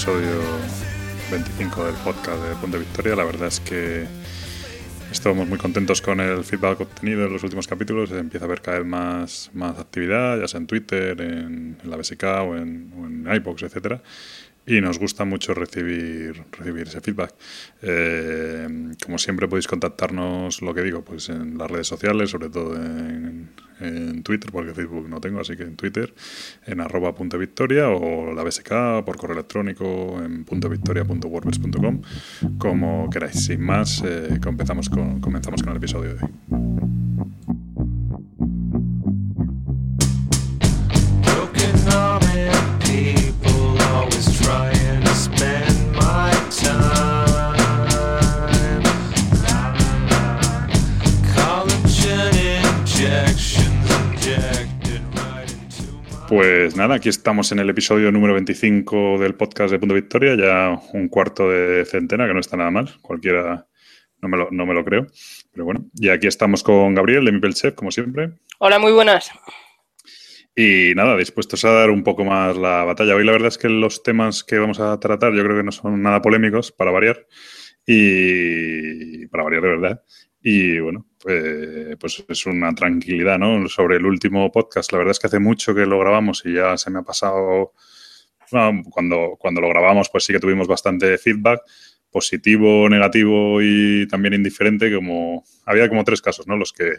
episodio 25 del podcast de Punto Victoria. La verdad es que estamos muy contentos con el feedback obtenido en los últimos capítulos. Empieza a haber cada vez más, más actividad, ya sea en Twitter, en, la BSK o en, o en iBox, etcétera y nos gusta mucho recibir, recibir ese feedback. Eh, como siempre podéis contactarnos, lo que digo, pues en las redes sociales, sobre todo en, Twitter, porque Facebook no tengo, así que en Twitter, en arroba punto victoria o la BSK por correo electrónico en punto victoria.wordpress.com, como queráis. Sin más, eh, comenzamos, con, comenzamos con el episodio de hoy. Nada, aquí estamos en el episodio número 25 del podcast de Punto Victoria, ya un cuarto de centena, que no está nada mal, cualquiera no me lo, no me lo creo, pero bueno. Y aquí estamos con Gabriel de Chef, como siempre. Hola, muy buenas. Y nada, dispuestos a dar un poco más la batalla. Hoy la verdad es que los temas que vamos a tratar yo creo que no son nada polémicos, para variar, y para variar de verdad. Y bueno, pues, pues, es una tranquilidad, ¿no? Sobre el último podcast, la verdad es que hace mucho que lo grabamos y ya se me ha pasado. cuando, cuando lo grabamos, pues sí que tuvimos bastante feedback, positivo, negativo y también indiferente, como había como tres casos, ¿no? Los que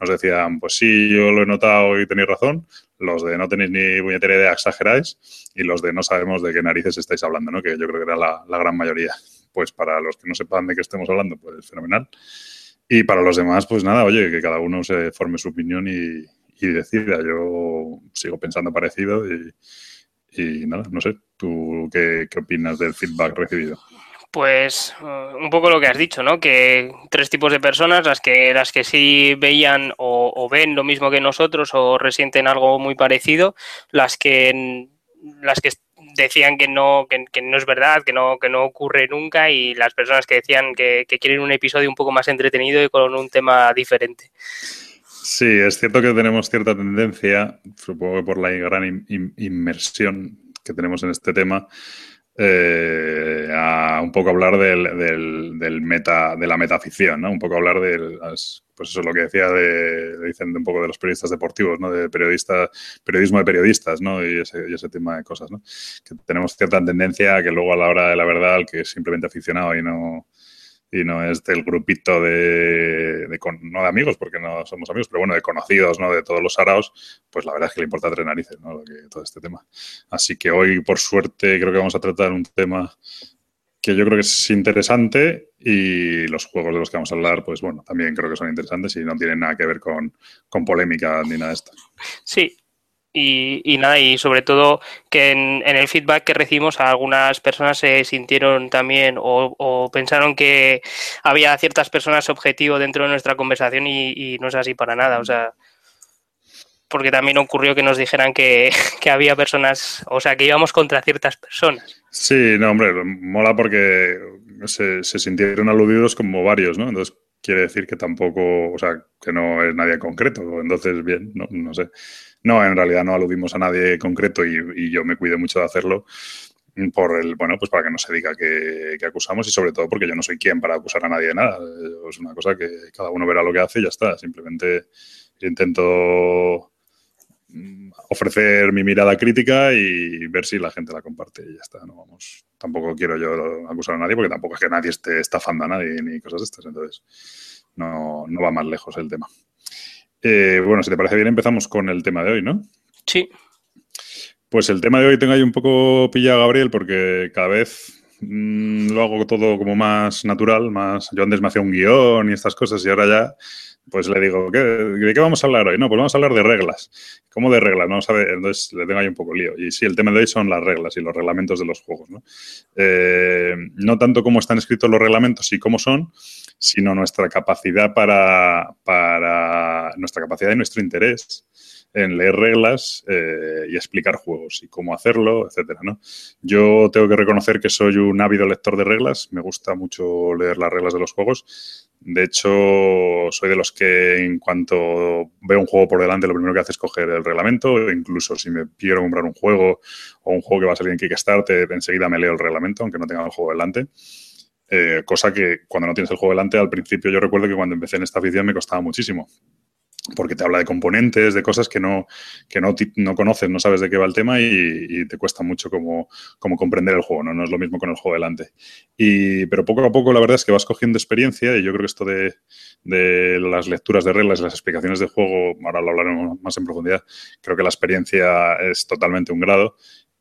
nos decían, pues sí, yo lo he notado y tenéis razón, los de no tenéis ni puñetera idea, exageráis, y los de no sabemos de qué narices estáis hablando, ¿no? Que yo creo que era la, la gran mayoría. Pues para los que no sepan de qué estemos hablando, pues fenomenal. Y para los demás, pues nada, oye, que cada uno se forme su opinión y, decida. Yo sigo pensando parecido y, nada, no sé, ¿tú qué, opinas del feedback recibido? Pues uh, un poco lo que has dicho, ¿no? Que tres tipos de personas, las que, las que sí veían o, o ven lo mismo que nosotros o resienten algo muy parecido, las que las que decían que no, que, no es verdad, que no, que no ocurre nunca y las personas que decían que, quieren un episodio un poco más entretenido y con un tema diferente. Sí, es cierto que tenemos cierta tendencia, supongo que por la gran inmersión que tenemos en este tema, eh, a un poco hablar del, del, meta, de la metaficción, ¿no? Un poco hablar de las, pues eso es lo que decía de, dicen un poco de los periodistas deportivos, ¿no? De periodista, periodismo de periodistas, ¿no? Y ese, y ese tema de cosas, ¿no? Que tenemos cierta tendencia a que luego a la hora de la verdad, el que es simplemente aficionado y no, y no es del grupito de, no de amigos, porque no somos amigos, pero bueno, de conocidos, ¿no? De todos los araos, pues la verdad es que le importa tres narices, ¿no? todo este tema. Así que hoy, por suerte, creo que vamos a tratar un tema que yo creo que es interesante y los juegos de los que vamos a hablar, pues bueno, también creo que son interesantes y no tienen nada que ver con, con polémica ni nada de esto. Sí, y, nada, y sobre todo que en, el feedback que recibimos algunas personas se sintieron también o, pensaron que había ciertas personas objetivo dentro de nuestra conversación y, no es así para nada. O sea, porque también ocurrió que nos dijeran que, había personas, o sea, que íbamos contra ciertas personas. Sí, no, hombre, mola porque se, se sintieron aludidos como varios, ¿no? Entonces quiere decir que tampoco, o sea, que no es nadie concreto. Entonces, bien, no, no sé. No, en realidad no aludimos a nadie concreto y, yo me cuido mucho de hacerlo por el, bueno, pues para que no se diga que, acusamos y sobre todo porque yo no soy quien para acusar a nadie de nada. Es una cosa que cada uno verá lo que hace y ya está. Simplemente intento mm, ofrecer mi mirada crítica y ver si la gente la comparte y ya está. No vamos, tampoco quiero yo acusar a nadie porque tampoco es que nadie esté estafando a nadie ni cosas de estas. Entonces, no, no va más lejos el tema. Eh, bueno, si te parece bien, empezamos con el tema de hoy, ¿no? Sí. Pues el tema de hoy tengo ahí un poco pillado, Gabriel, porque cada vez mm, lo hago todo como más natural, más. Yo antes me hacía un guion y estas cosas, y ahora ya, pues le digo, ¿de qué vamos a hablar hoy? No, pues vamos a hablar de reglas. ¿Cómo de reglas? No sabe, entonces le tengo ahí un poco lío. Y sí, el tema de hoy son las reglas y los reglamentos de los juegos, ¿no? Eh, no tanto cómo están escritos los reglamentos y cómo son, sino nuestra capacidad para, para nuestra capacidad y nuestro interés en leer reglas eh, y explicar juegos y cómo hacerlo, etcétera, ¿no? Yo tengo que reconocer que soy un ávido lector de reglas, me gusta mucho leer las reglas de los juegos, De hecho, soy de los que en cuanto veo un juego por delante, lo primero que hace es coger el reglamento. Incluso si me quiero comprar un juego o un juego que va a salir en Kickstarter, enseguida me leo el reglamento, aunque no tenga el juego delante. Eh, cosa que cuando no tienes el juego delante, al principio yo recuerdo que cuando empecé en esta afición me costaba muchísimo porque te habla de componentes, de cosas que no, que no, no conoces, no sabes de qué va el tema y, te cuesta mucho como, como, comprender el juego, ¿no? No es lo mismo con el juego delante. Y, pero poco a poco la verdad es que vas cogiendo experiencia y yo creo que esto de, de las lecturas de reglas, las explicaciones de juego, ahora lo hablaremos más en profundidad, creo que la experiencia es totalmente un grado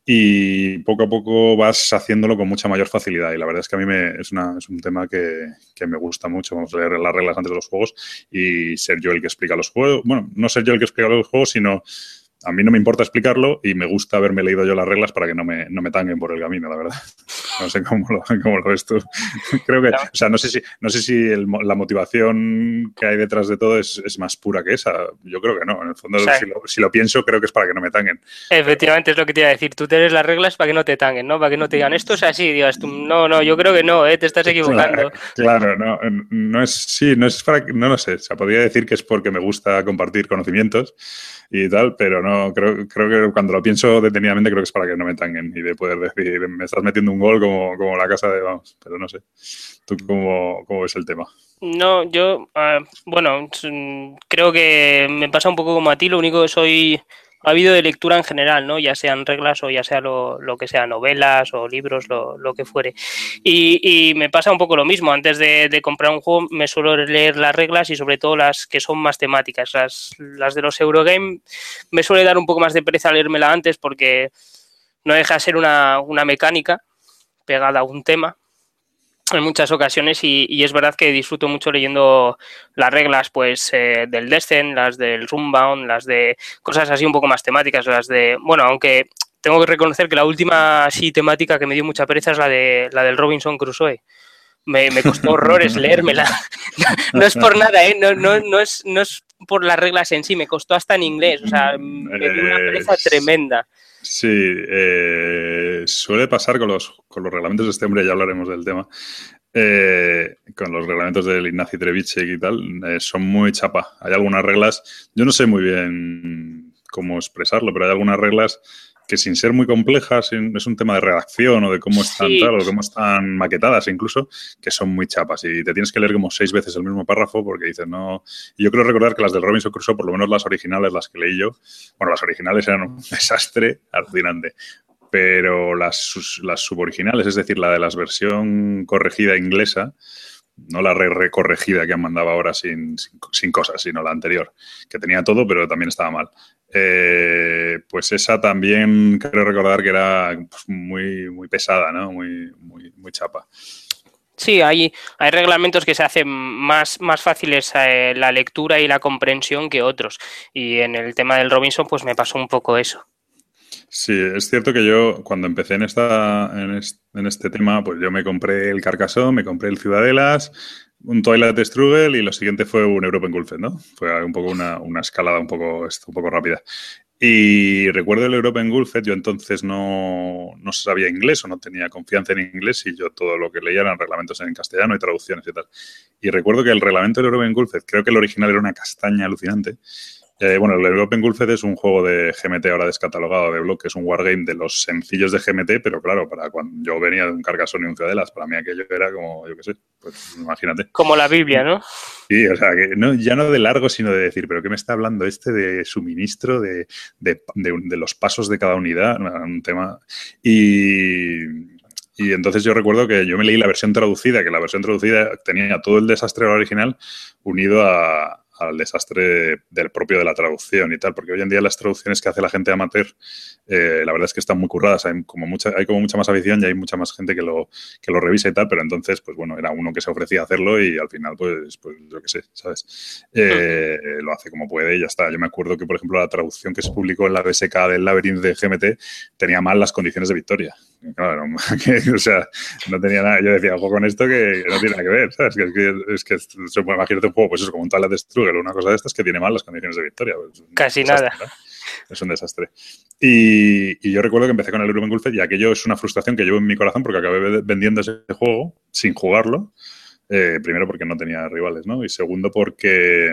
y poco a poco vas haciéndolo con mucha mayor facilidad. Y la verdad es que a mí me, es, una, es un tema que, que, me gusta mucho. Vamos a leer las reglas antes de los juegos y ser yo el que explica los juegos. Bueno, no ser yo el que explica los juegos, sino a mí no me importa explicarlo y me gusta haberme leído yo las reglas para que no me, no me tanguen por el camino, la verdad. No sé cómo lo, cómo lo ves tú. Creo que, o sea, no sé si, no sé si la motivación que hay detrás de todo es, es, más pura que esa. Yo creo que no. En el fondo, si, lo, si, lo, pienso, creo que es para que no me tanguen. Efectivamente, es lo que te iba a decir. Tú tienes las reglas para que no te tanguen, ¿no? Para que no te digan, esto es así. Digas tú, no, no, yo creo que no, ¿eh? te estás equivocando. Claro, claro, no, no es, sí, no es para, no lo sé. O sea, podría decir que es porque me gusta compartir conocimientos y tal, pero no, creo, creo que cuando lo pienso detenidamente creo que es para que no me tanguen y de poder decir, me estás metiendo un gol como, la casa de, vamos, pero no sé. ¿Tú cómo, cómo ves el tema? No, yo, uh, bueno, creo que me pasa un poco como a ti, lo único que soy ha habido de lectura en general, ¿no? Ya sean reglas o ya sea lo, lo que sea, novelas o libros, lo, lo que fuere. Y, me pasa un poco lo mismo. Antes de, de, comprar un juego me suelo leer las reglas y sobre todo las que son más temáticas. Las, las de los Eurogame me suele dar un poco más de pereza leérmela antes porque no deja de ser una, una mecánica pegada a un tema en muchas ocasiones y, y, es verdad que disfruto mucho leyendo las reglas pues eh, del Descent, las del Runbound, las de cosas así un poco más temáticas, las de, bueno, aunque tengo que reconocer que la última así temática que me dio mucha pereza es la de la del Robinson Crusoe. Me, me costó horrores leérmela. No, no, es por nada, ¿eh? no, no, no, es, no es por las reglas en sí, me costó hasta en inglés, o sea, me dio una pereza tremenda. Sí, eh, suele pasar con los, con los reglamentos de este hombre, ya hablaremos del tema. Eh, con los reglamentos del Ignacy Trevicek y tal, eh, son muy chapa. Hay algunas reglas, yo no sé muy bien cómo expresarlo, pero hay algunas reglas que sin ser muy complejas, es un tema de redacción o de cómo están sí. tal, o cómo están maquetadas incluso, que son muy chapas y te tienes que leer como seis veces el mismo párrafo porque dices, no... Y yo creo recordar que las del Robinson Crusoe, por lo menos las originales, las que leí yo, bueno, las originales eran un desastre alucinante, pero las, las suboriginales, es decir, la de la versión corregida inglesa, no la recorregida re que han mandado ahora sin, sin, sin, cosas, sino la anterior, que tenía todo, pero también estaba mal. Eh, pues esa también creo recordar que era pues, muy, muy pesada, ¿no? Muy, muy, muy chapa. Sí, hay, hay reglamentos que se hacen más, más fáciles eh, la lectura y la comprensión que otros. Y en el tema del Robinson, pues me pasó un poco eso. Sí, es cierto que yo cuando empecé en, esta, en, este, en este tema, pues yo me compré el Carcassonne, me compré el Ciudadelas, un Twilight Struggle y lo siguiente fue un European Gulfed, ¿no? Fue un poco una, una escalada un poco, un poco rápida. Y recuerdo el European Gulfed, yo entonces no, no, sabía inglés o no tenía confianza en inglés y yo todo lo que leía eran reglamentos en castellano y traducciones y tal. Y recuerdo que el reglamento del European Gulfed, creo que el original era una castaña alucinante. Eh, bueno, el European Gulfed es un juego de GMT ahora descatalogado de Block, que es un wargame de los sencillos de GMT, pero claro, para cuando yo venía de un Carcassonne y un Ciudadelas, para mí aquello era como, yo qué sé, pues imagínate. Como la Biblia, ¿no? Sí, o sea, que no, ya no de largo, sino de decir, pero ¿qué me está hablando este de suministro, de, de, de, de los pasos de cada unidad? Un tema. Y, y entonces yo recuerdo que yo me leí la versión traducida, que la versión traducida tenía todo el desastre original unido a, al desastre del propio de la traducción y tal, porque hoy en día las traducciones que hace la gente amateur, eh, la verdad es que están muy curradas, hay como mucha, hay como mucha más afición y hay mucha más gente que lo, que lo revisa y tal, pero entonces, pues bueno, era uno que se ofrecía a hacerlo y al final, pues, pues yo qué sé, ¿sabes? Eh. Lo hace como puede y ya está. Yo me acuerdo que, por ejemplo, la traducción que se publicó en la BSK del Labyrinth de GMT tenía mal las condiciones de victoria. Claro, que, o sea, no tenía nada. Yo decía, ojo con esto que no tiene nada que ver, ¿sabes? Que, es que, es que se puede imagínate un juego, pues eso, como un tal de Struggle, una cosa de estas que tiene mal las condiciones de victoria. Pues, Casi desastre, nada. ¿no? Es un desastre. Y, y, yo recuerdo que empecé con el Urban Gulfed y aquello es una frustración que llevo en mi corazón porque acabé vendiendo ese juego sin jugarlo. Eh, primero porque no tenía rivales, ¿no? Y segundo porque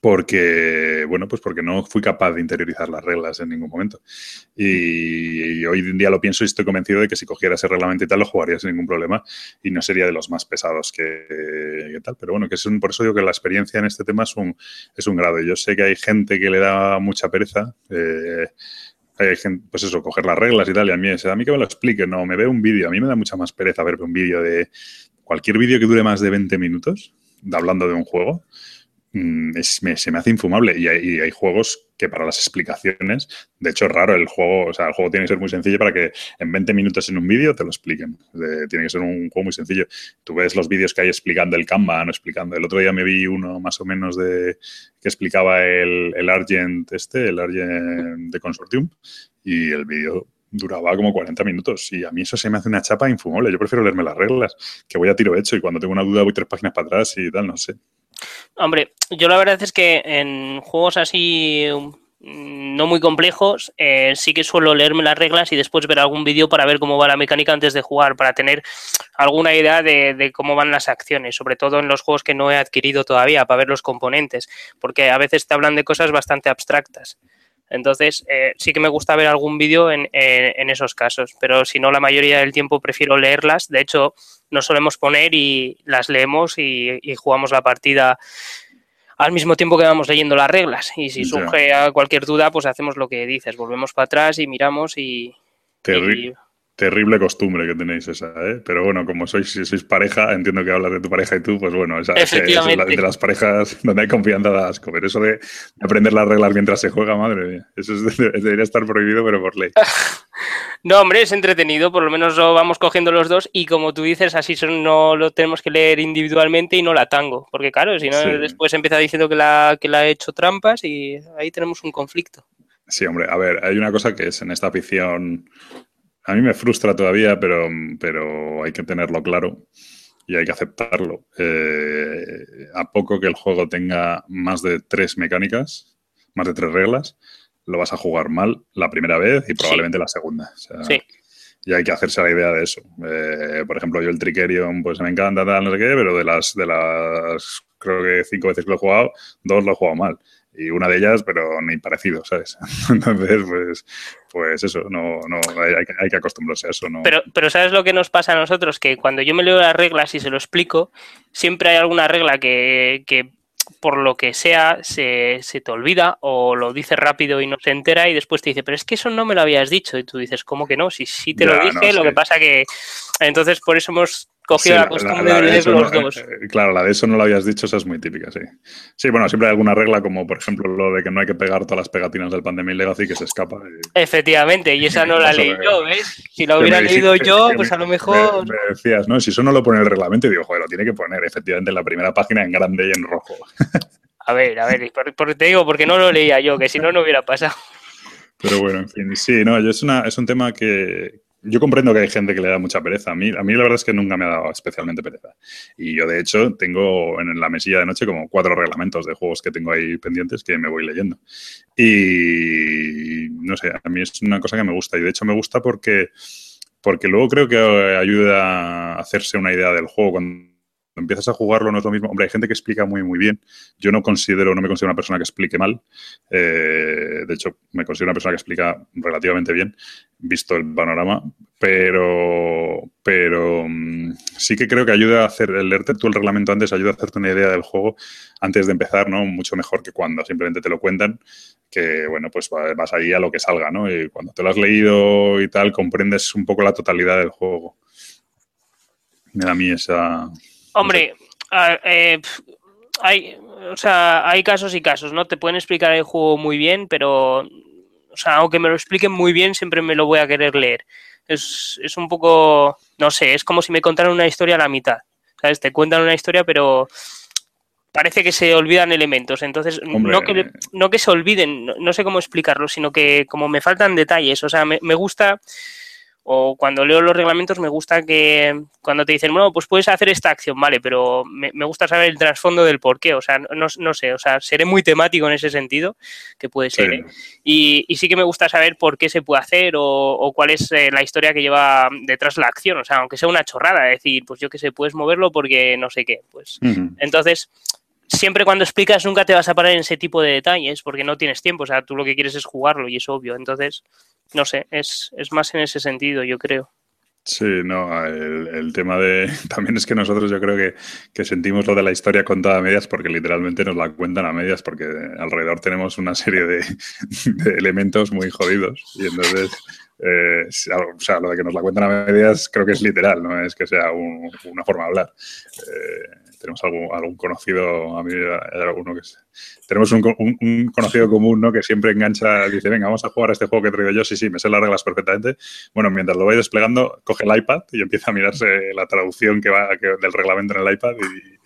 porque, bueno, pues porque no fui capaz de interiorizar las reglas en ningún momento. Y, hoy en día lo pienso y estoy convencido de que si cogiera ese reglamento y tal, lo jugaría sin ningún problema y no sería de los más pesados que, tal. Pero bueno, que es un, por eso digo que la experiencia en este tema es un, es un grado. Yo sé que hay gente que le da mucha pereza. Eh, hay gente, pues eso, coger las reglas y tal, y a mí, a mí que me lo explique, no, me veo un vídeo, a mí me da mucha más pereza verme un vídeo de cualquier vídeo que dure más de 20 minutos, hablando de un juego, Mm, se me hace infumable. Y hay, juegos que para las explicaciones, de hecho es raro el juego, o sea, el juego tiene que ser muy sencillo para que en 20 minutos en un vídeo te lo expliquen. tiene que ser un juego muy sencillo. Tú ves los vídeos que hay explicando el Kanban, explicando. El otro día me vi uno más o menos de que explicaba el, el Argent este, el Argent de Consortium, y el vídeo duraba como 40 minutos y a mí eso se me hace una chapa infumable. Yo prefiero leerme las reglas, que voy a tiro hecho y cuando tengo una duda voy tres páginas para atrás y tal, no sé. Hombre, yo la verdad es que en juegos así mm, no muy complejos, eh, sí que suelo leerme las reglas y después ver algún vídeo para ver cómo va la mecánica antes de jugar, para tener alguna idea de, cómo van las acciones, sobre todo en los juegos que no he adquirido todavía, para ver los componentes, porque a veces te hablan de cosas bastante abstractas. Entonces, eh, sí que me gusta ver algún vídeo en, esos casos, pero si no, la mayoría del tiempo prefiero leerlas. De hecho, nos solemos poner y las leemos y, jugamos la partida al mismo tiempo que vamos leyendo las reglas. Y si surge cualquier duda, pues hacemos lo que dices, volvemos para atrás y miramos y, Terrible costumbre que tenéis esa, ¿eh? Pero bueno, como sois, sois pareja, entiendo que hablas de tu pareja y tú, pues bueno, esa, es la, de las parejas donde hay confianza da asco. Pero eso de, aprender las reglas mientras se juega, madre mía, eso debería estar prohibido, pero por ley. no, hombre, es entretenido, por lo menos lo vamos cogiendo los dos y como tú dices, así no lo tenemos que leer individualmente y no la tango. Porque claro, si no, después empieza diciendo que la, que la ha hecho trampas y ahí tenemos un conflicto. Sí, hombre, a ver, hay una cosa que es en esta afición a mí me frustra todavía, pero, pero hay que tenerlo claro y hay que aceptarlo. Eh, a poco que el juego tenga más de tres mecánicas, más de tres reglas, lo vas a jugar mal la primera vez y probablemente la segunda. sí. Y hay que hacerse la idea de eso. Eh, por ejemplo, yo el Trickerion, pues me encanta, tal, no sé qué, pero de las, de las, creo que cinco veces que lo he jugado, dos lo he jugado mal y una de ellas, pero ni parecido, ¿sabes? Entonces, pues, pues eso, no, no hay, que acostumbrarse a eso. ¿no? Pero, pero ¿sabes lo que nos pasa a nosotros? Que cuando yo me leo las reglas y se lo explico, siempre hay alguna regla que, que por lo que sea se, se, te olvida o lo dices rápido y no se entera y después te dice, pero es que eso no me lo habías dicho. Y tú dices, ¿cómo que no? Si sí te lo dije, lo que pasa que... Entonces, por eso hemos cogió la costumbre de leer los dos. Eh, claro, la de eso no lo habías dicho, esa es muy típica, sí. Sí, bueno, siempre hay alguna regla, como por ejemplo lo de que no hay que pegar todas las pegatinas del Pandemic Legacy que se escapa. Efectivamente, y esa no la leí yo, ¿ves? Si la hubiera leído yo, pues a lo mejor. Me, decías, ¿no? Si eso no lo pone el reglamento, y digo, joder, lo tiene que poner efectivamente en la primera página en grande y en rojo. A ver, a ver, por, te digo, porque no lo leía yo, que si no, no hubiera pasado. Pero bueno, en fin, sí, no, es, una, es un tema que, yo comprendo que hay gente que le da mucha pereza. A mí, a mí la verdad es que nunca me ha dado especialmente pereza. Y yo, de hecho, tengo en la mesilla de noche como cuatro reglamentos de juegos que tengo ahí pendientes que me voy leyendo. Y no sé, a mí es una cosa que me gusta. Y de hecho me gusta porque, porque luego creo que ayuda a hacerse una idea del juego cuando empiezas a jugarlo no es lo mismo. Hombre, hay gente que explica muy, muy bien. Yo no considero, no me considero una persona que explique mal. Eh, de hecho, me considero una persona que explica relativamente bien, visto el panorama. Pero, pero mm, sí que creo que ayuda a hacer, el leerte tú el reglamento antes ayuda a hacerte una idea del juego antes de empezar, ¿no? Mucho mejor que cuando simplemente te lo cuentan, que, bueno, pues vas ahí a lo que salga, ¿no? Y cuando te lo has leído y tal, comprendes un poco la totalidad del juego. Me da a mí esa, Hombre, eh, hay, o sea, hay casos y casos, ¿no? Te pueden explicar el juego muy bien, pero, o sea, aunque me lo expliquen muy bien, siempre me lo voy a querer leer. Es, es un poco, no sé, es como si me contaran una historia a la mitad. ¿Sabes? Te cuentan una historia, pero parece que se olvidan elementos. Entonces, no que, no que se olviden, no, sé cómo explicarlo, sino que como me faltan detalles. O sea, me, me gusta o cuando leo los reglamentos me gusta que cuando te dicen, bueno, pues puedes hacer esta acción, vale, pero me, gusta saber el trasfondo del por qué, o sea, no, no, sé, o sea, seré muy temático en ese sentido, que puede ser, ¿eh? y, y, sí que me gusta saber por qué se puede hacer o, cuál es eh, la historia que lleva detrás la acción, o sea, aunque sea una chorrada, decir, pues yo que sé, puedes moverlo porque no sé qué, pues entonces siempre cuando explicas nunca te vas a parar en ese tipo de detalles porque no tienes tiempo, o sea, tú lo que quieres es jugarlo y es obvio. Entonces, no sé, es, es más en ese sentido, yo creo. Sí, no, el, tema de... También es que nosotros yo creo que, que, sentimos lo de la historia contada a medias porque literalmente nos la cuentan a medias porque alrededor tenemos una serie de, elementos muy jodidos y entonces... Eh, o sea, lo de que nos la cuentan a medias creo que es literal, no es que sea una forma de hablar. Eh, tenemos algún, algún conocido, a mí hay alguno que tenemos un, conocido común, ¿no? Que siempre engancha, dice, venga, vamos a jugar a este juego que he traído yo, sí, sí, me sé las reglas perfectamente. Bueno, mientras lo voy desplegando, coge el iPad y empieza a mirarse la traducción que va del reglamento en el iPad y,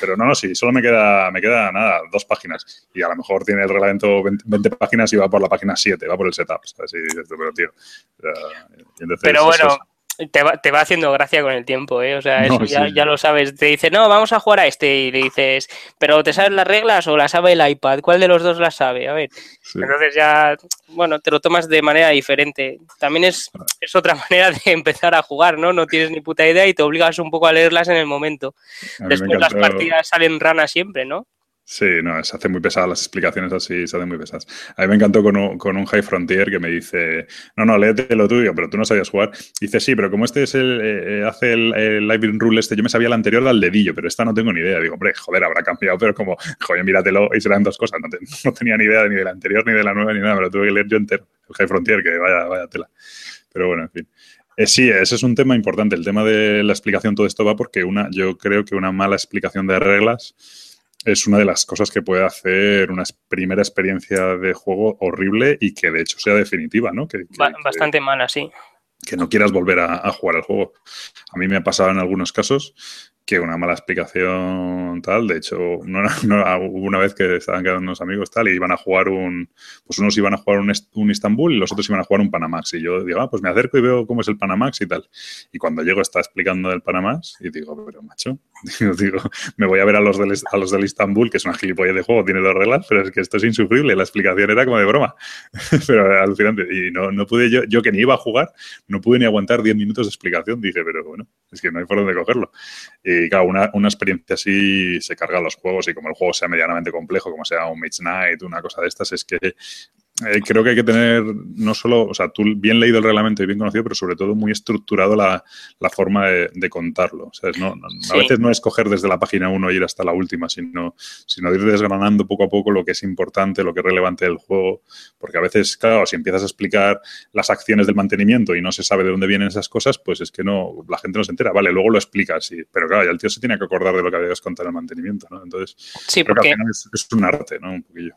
pero no, no, sí, solo me queda, me queda nada, dos páginas. Y a lo mejor tiene el reglamento 20, páginas y va por la página 7, va por el setup. ¿sabes? pero, tío. pero bueno, te va, te va, haciendo gracia con el tiempo, ¿eh? O sea, eso ya, ya, lo sabes. Te dice, no, vamos a jugar a este. Y le dices, ¿pero te sabes las reglas o las sabe el iPad? ¿Cuál de los dos las sabe? A ver. Entonces ya, bueno, te lo tomas de manera diferente. También es, es otra manera de empezar a jugar, ¿no? No tienes ni puta idea y te obligas un poco a leerlas en el momento. Después las partidas salen ranas siempre, ¿no? Sí, no, se hacen muy pesadas las explicaciones así, se hacen muy pesadas. A mí me encantó con un, con High Frontier que me dice, no, no, léete lo tuyo, pero tú no sabías jugar. dice, sí, pero como este es el, eh, eh, hace el, el Live Rule este, yo me sabía el anterior al dedillo, pero esta no tengo ni idea. Digo, hombre, joder, habrá cambiado, pero como, joder, míratelo y serán dos cosas. No, no tenía ni idea ni de la anterior, ni de la nueva, ni nada, me lo tuve que leer yo entero. El High Frontier, que vaya, vaya tela. Pero bueno, en fin. Eh, sí, ese es un tema importante. El tema de la explicación, todo esto va porque una, yo creo que una mala explicación de reglas es una de las cosas que puede hacer una primera experiencia de juego horrible y que de hecho sea definitiva, ¿no? Que, Bastante mala, sí. Que no quieras volver a, a, jugar el juego. A mí me ha pasado en algunos casos que una mala explicación tal. De hecho, no, no, hubo una vez que estaban quedando unos amigos tal y iban a jugar un, pues unos iban a jugar un, un Istanbul y los otros iban a jugar un Panamax. Y yo digo, ah, pues me acerco y veo cómo es el Panamax y tal. Y cuando llego está explicando el Panamax y digo, pero macho, me voy a ver a los del, a los del Istanbul, que es una gilipollez de juego, tiene dos reglas, pero es que esto es insufrible. La explicación era como de broma, pero alucinante. Y no, no pude yo, yo que ni iba a jugar, no pude ni aguantar 10 minutos de explicación. Dije, pero bueno, es que no hay por dónde cogerlo. Y claro, una, una, experiencia así se carga los juegos y como el juego sea medianamente complejo, como sea un Mage Knight, una cosa de estas, es que eh, creo que hay que tener no solo, o sea, tú bien leído el reglamento y bien conocido, pero sobre todo muy estructurado la, la forma de, contarlo. No, A veces no es coger desde la página 1 e ir hasta la última, sino, sino ir desgranando poco a poco lo que es importante, lo que es relevante del juego. Porque a veces, claro, si empiezas a explicar las acciones del mantenimiento y no se sabe de dónde vienen esas cosas, pues es que no, la gente no se entera. Vale, luego lo explicas, sí, pero claro, ya el tío se tiene que acordar de lo que habías contado en el mantenimiento, ¿no? Entonces, sí, porque... es, es un arte, ¿no? Un poquillo.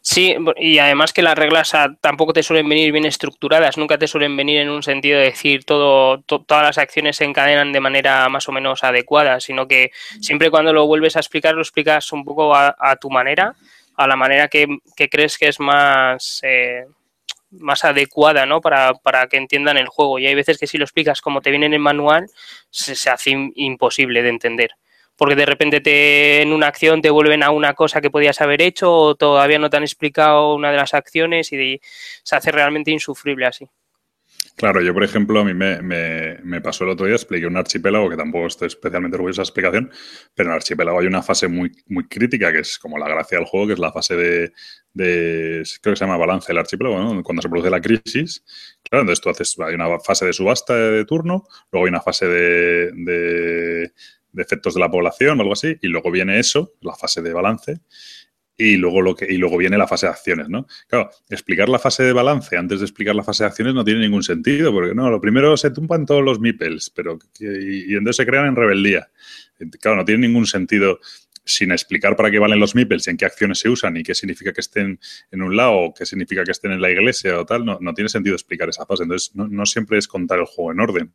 Sí, y además que las reglas tampoco te suelen venir bien estructuradas, nunca te suelen venir en un sentido de decir todo, todas las acciones se encadenan de manera más o menos adecuada, sino que siempre cuando lo vuelves a explicar, lo explicas un poco a, tu manera, a la manera que, crees que es más, eh, más adecuada ¿no? Para, para, que entiendan el juego. Y hay veces que si lo explicas como te viene en el manual, se, se hace imposible de entender porque de repente te, en una acción te vuelven a una cosa que podías haber hecho o todavía no te han explicado una de las acciones y se hace realmente insufrible así. Claro, yo por ejemplo, a mí me, me, pasó el otro día, expliqué un archipiélago que tampoco estoy especialmente orgulloso de esa explicación, pero en el archipiélago hay una fase muy, muy crítica que es como la gracia del juego, que es la fase de, de creo que se llama balance del archipiélago, ¿no? cuando se produce la crisis. Claro, entonces tú haces, hay una fase de subasta de, turno, luego hay una fase de de efectos de la población o algo así, y luego viene eso, la fase de balance, y luego, lo que, y luego viene la fase de acciones, ¿no? Claro, explicar la fase de balance antes de explicar la fase de acciones no tiene ningún sentido, porque no, lo primero se tumban todos los meeples, pero y, entonces se crean en rebeldía. Claro, no tiene ningún sentido sin explicar para qué valen los meeples y en qué acciones se usan y qué significa que estén en un lado qué significa que estén en la iglesia o tal, no, tiene sentido explicar esa fase. Entonces, no, siempre es contar el juego en orden.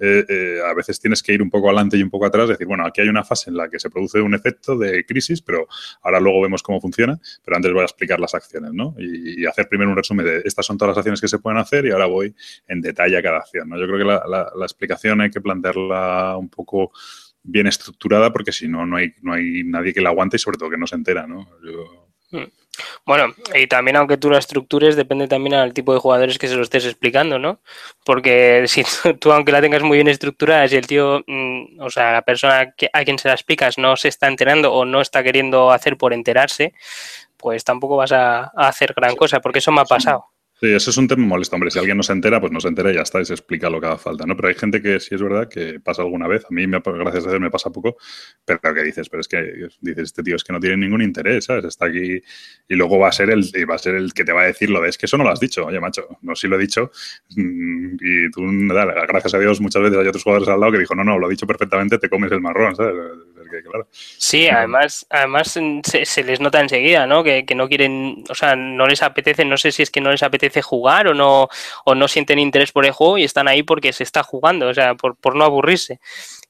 Eh, eh, a veces tienes que ir un poco adelante y un poco atrás, decir, bueno, aquí hay una fase en la que se produce un efecto de crisis, pero ahora luego vemos cómo funciona, pero antes voy a explicar las acciones, ¿no? Y, hacer primero un resumen de estas son todas las acciones que se pueden hacer y ahora voy en detalle a cada acción. Yo creo que la explicación hay que plantearla un poco bien estructurada porque si no, no hay, no hay nadie que la aguante y sobre todo que no se entera, ¿no? Yo... Hmm. Bueno, y también aunque tú la estructures, depende también al tipo de jugadores que se lo estés explicando, ¿no? Porque si tú, aunque la tengas muy bien estructurada, si el tío, mmm, o sea, la persona a quien se la explicas no se está enterando o no está queriendo hacer por enterarse, pues tampoco vas a hacer gran cosa, porque eso me ha pasado. Sí, eso es un tema molesto, hombre. Si alguien no se entera, pues no se entera y ya está, y se explica lo que haga falta, ¿no? Pero hay gente que sí es verdad que pasa alguna vez. A mí, me, gracias a Dios, me pasa poco, pero que dices, pero es que dices, este tío es que no tiene ningún interés, ¿sabes? Está aquí y luego va a ser el, va a ser el que te va a decir lo de es que eso no lo has dicho. Oye, macho, no, sí lo he dicho. Mm, y tú, dale, gracias a Dios, muchas veces hay otros jugadores al lado que dijo, no, no, lo he dicho perfectamente, te comes el marrón, ¿sabes? Que, claro. Sí, además, además se, se, les nota enseguida, ¿no? Que, que, no quieren, o sea, no les apetece, no sé si es que no les apetece jugar o no, o no sienten interés por el juego y están ahí porque se está jugando, o sea, por, por no aburrirse.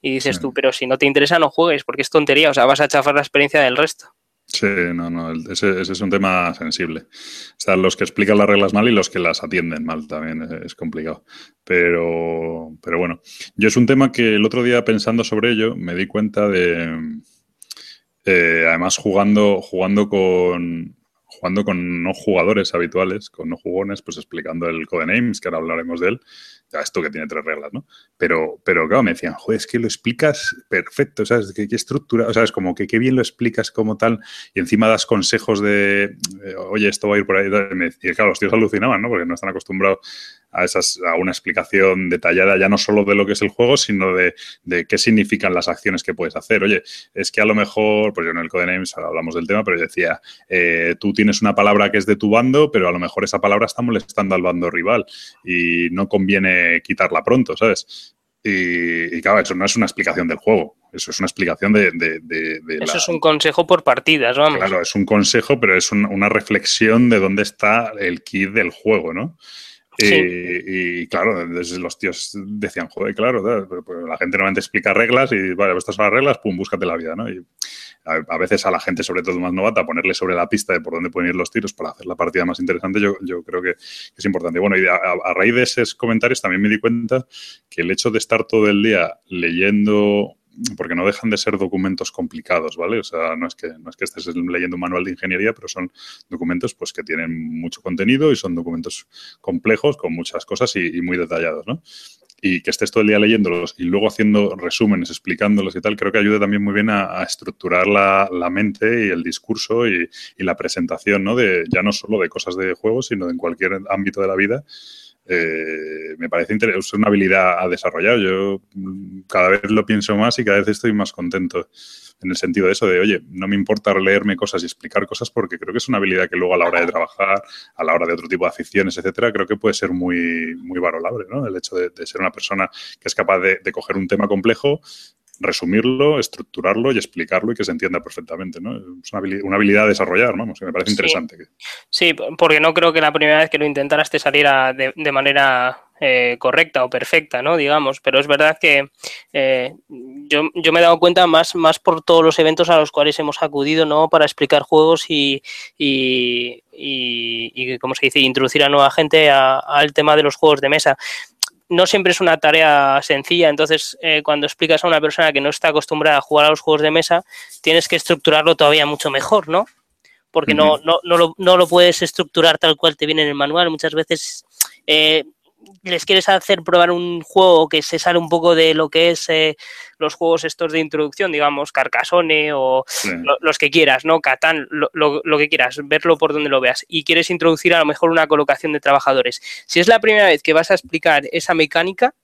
Y dices sí. tú, pero si no te interesa, no juegues, porque es tontería, o sea, vas a chafar la experiencia del resto. Sí, no, no, ese, ese, es un tema sensible. O sea, los que explican las reglas mal y los que las atienden mal también es, es, complicado. Pero, pero bueno, yo es un tema que el otro día pensando sobre ello me di cuenta de, eh, además jugando, jugando con, jugando con no jugadores habituales, con no jugones, pues explicando el Codenames, que ahora hablaremos de él, ya esto que tiene tres reglas, ¿no? Pero, pero claro, me decían, joder, es que lo explicas perfecto, ¿sabes? ¿Qué, qué estructura? O sea, es como que qué bien lo explicas como tal y encima das consejos de, eh, oye, esto va a ir por ahí. Y claro, los tíos alucinaban, ¿no? Porque no están acostumbrados a, esas, a una explicación detallada ya no solo de lo que es el juego, sino de, de, qué significan las acciones que puedes hacer. Oye, es que a lo mejor, pues yo en el Codenames hablamos del tema, pero yo decía, eh, tú tienes una palabra que es de tu bando, pero a lo mejor esa palabra está molestando al bando rival y no conviene quitarla pronto, ¿sabes? Y, y, claro, eso no es una explicación del juego, eso es una explicación de... de, de, de eso la... es un consejo por partidas, vamos. Claro, es un consejo, pero es un, una reflexión de dónde está el kit del juego, ¿no? Sí. Y, claro, los tíos decían, joder, claro, la gente normalmente explica reglas y, vale, pues estas son las reglas, pum, búscate la vida, ¿no? Y a, a, veces a la gente, sobre todo más novata, ponerle sobre la pista de por dónde pueden ir los tiros para hacer la partida más interesante, yo, yo creo que, es importante. Bueno, y a, a, raíz de esos comentarios también me di cuenta que el hecho de estar todo el día leyendo porque no dejan de ser documentos complicados, ¿vale? O sea, no es que, no es que estés leyendo un manual de ingeniería, pero son documentos pues, que tienen mucho contenido y son documentos complejos con muchas cosas y, y muy detallados, ¿no? y que estés todo el día leyéndolos y luego haciendo resúmenes, explicándolos y tal, creo que ayuda también muy bien a, a estructurar la, la, mente y el discurso y, y, la presentación, ¿no? De, ya no solo de cosas de juegos, sino de en cualquier ámbito de la vida. Eh, me parece es una habilidad a desarrollar. Yo cada vez lo pienso más y cada vez estoy más contento en el sentido de eso, de, oye, no me importa leerme cosas y explicar cosas porque creo que es una habilidad que luego a la hora de trabajar, a la hora de otro tipo de aficiones, etcétera, creo que puede ser muy, muy valorable, ¿no? El hecho de, ser una persona que es capaz de coger un tema complejo, resumirlo, estructurarlo y explicarlo y que se entienda perfectamente, ¿no? Es una habilidad, una habilidad a desarrollar, vamos, que me parece interesante. Sí. porque no creo que la primera vez que lo intentaras te saliera de, de manera eh, correcta o perfecta, ¿no? Digamos, pero es verdad que eh, yo, yo, me he dado cuenta más, más por todos los eventos a los cuales hemos acudido, ¿no? Para explicar juegos y, y, y, y ¿cómo se dice?, introducir a nueva gente al tema de los juegos de mesa no siempre es una tarea sencilla, entonces eh, cuando explicas a una persona que no está acostumbrada a jugar a los juegos de mesa, tienes que estructurarlo todavía mucho mejor, ¿no? Porque uh -huh. no, no, no, lo, no, lo, puedes estructurar tal cual te viene en el manual. Muchas veces eh, les quieres hacer probar un juego que se sale un poco de lo que es eh, los juegos estos de introducción, digamos, Carcassonne o sí. lo, los que quieras, ¿no? Catán, lo, lo, lo, que quieras, verlo por donde lo veas. Y quieres introducir a lo mejor una colocación de trabajadores. Si es la primera vez que vas a explicar esa mecánica,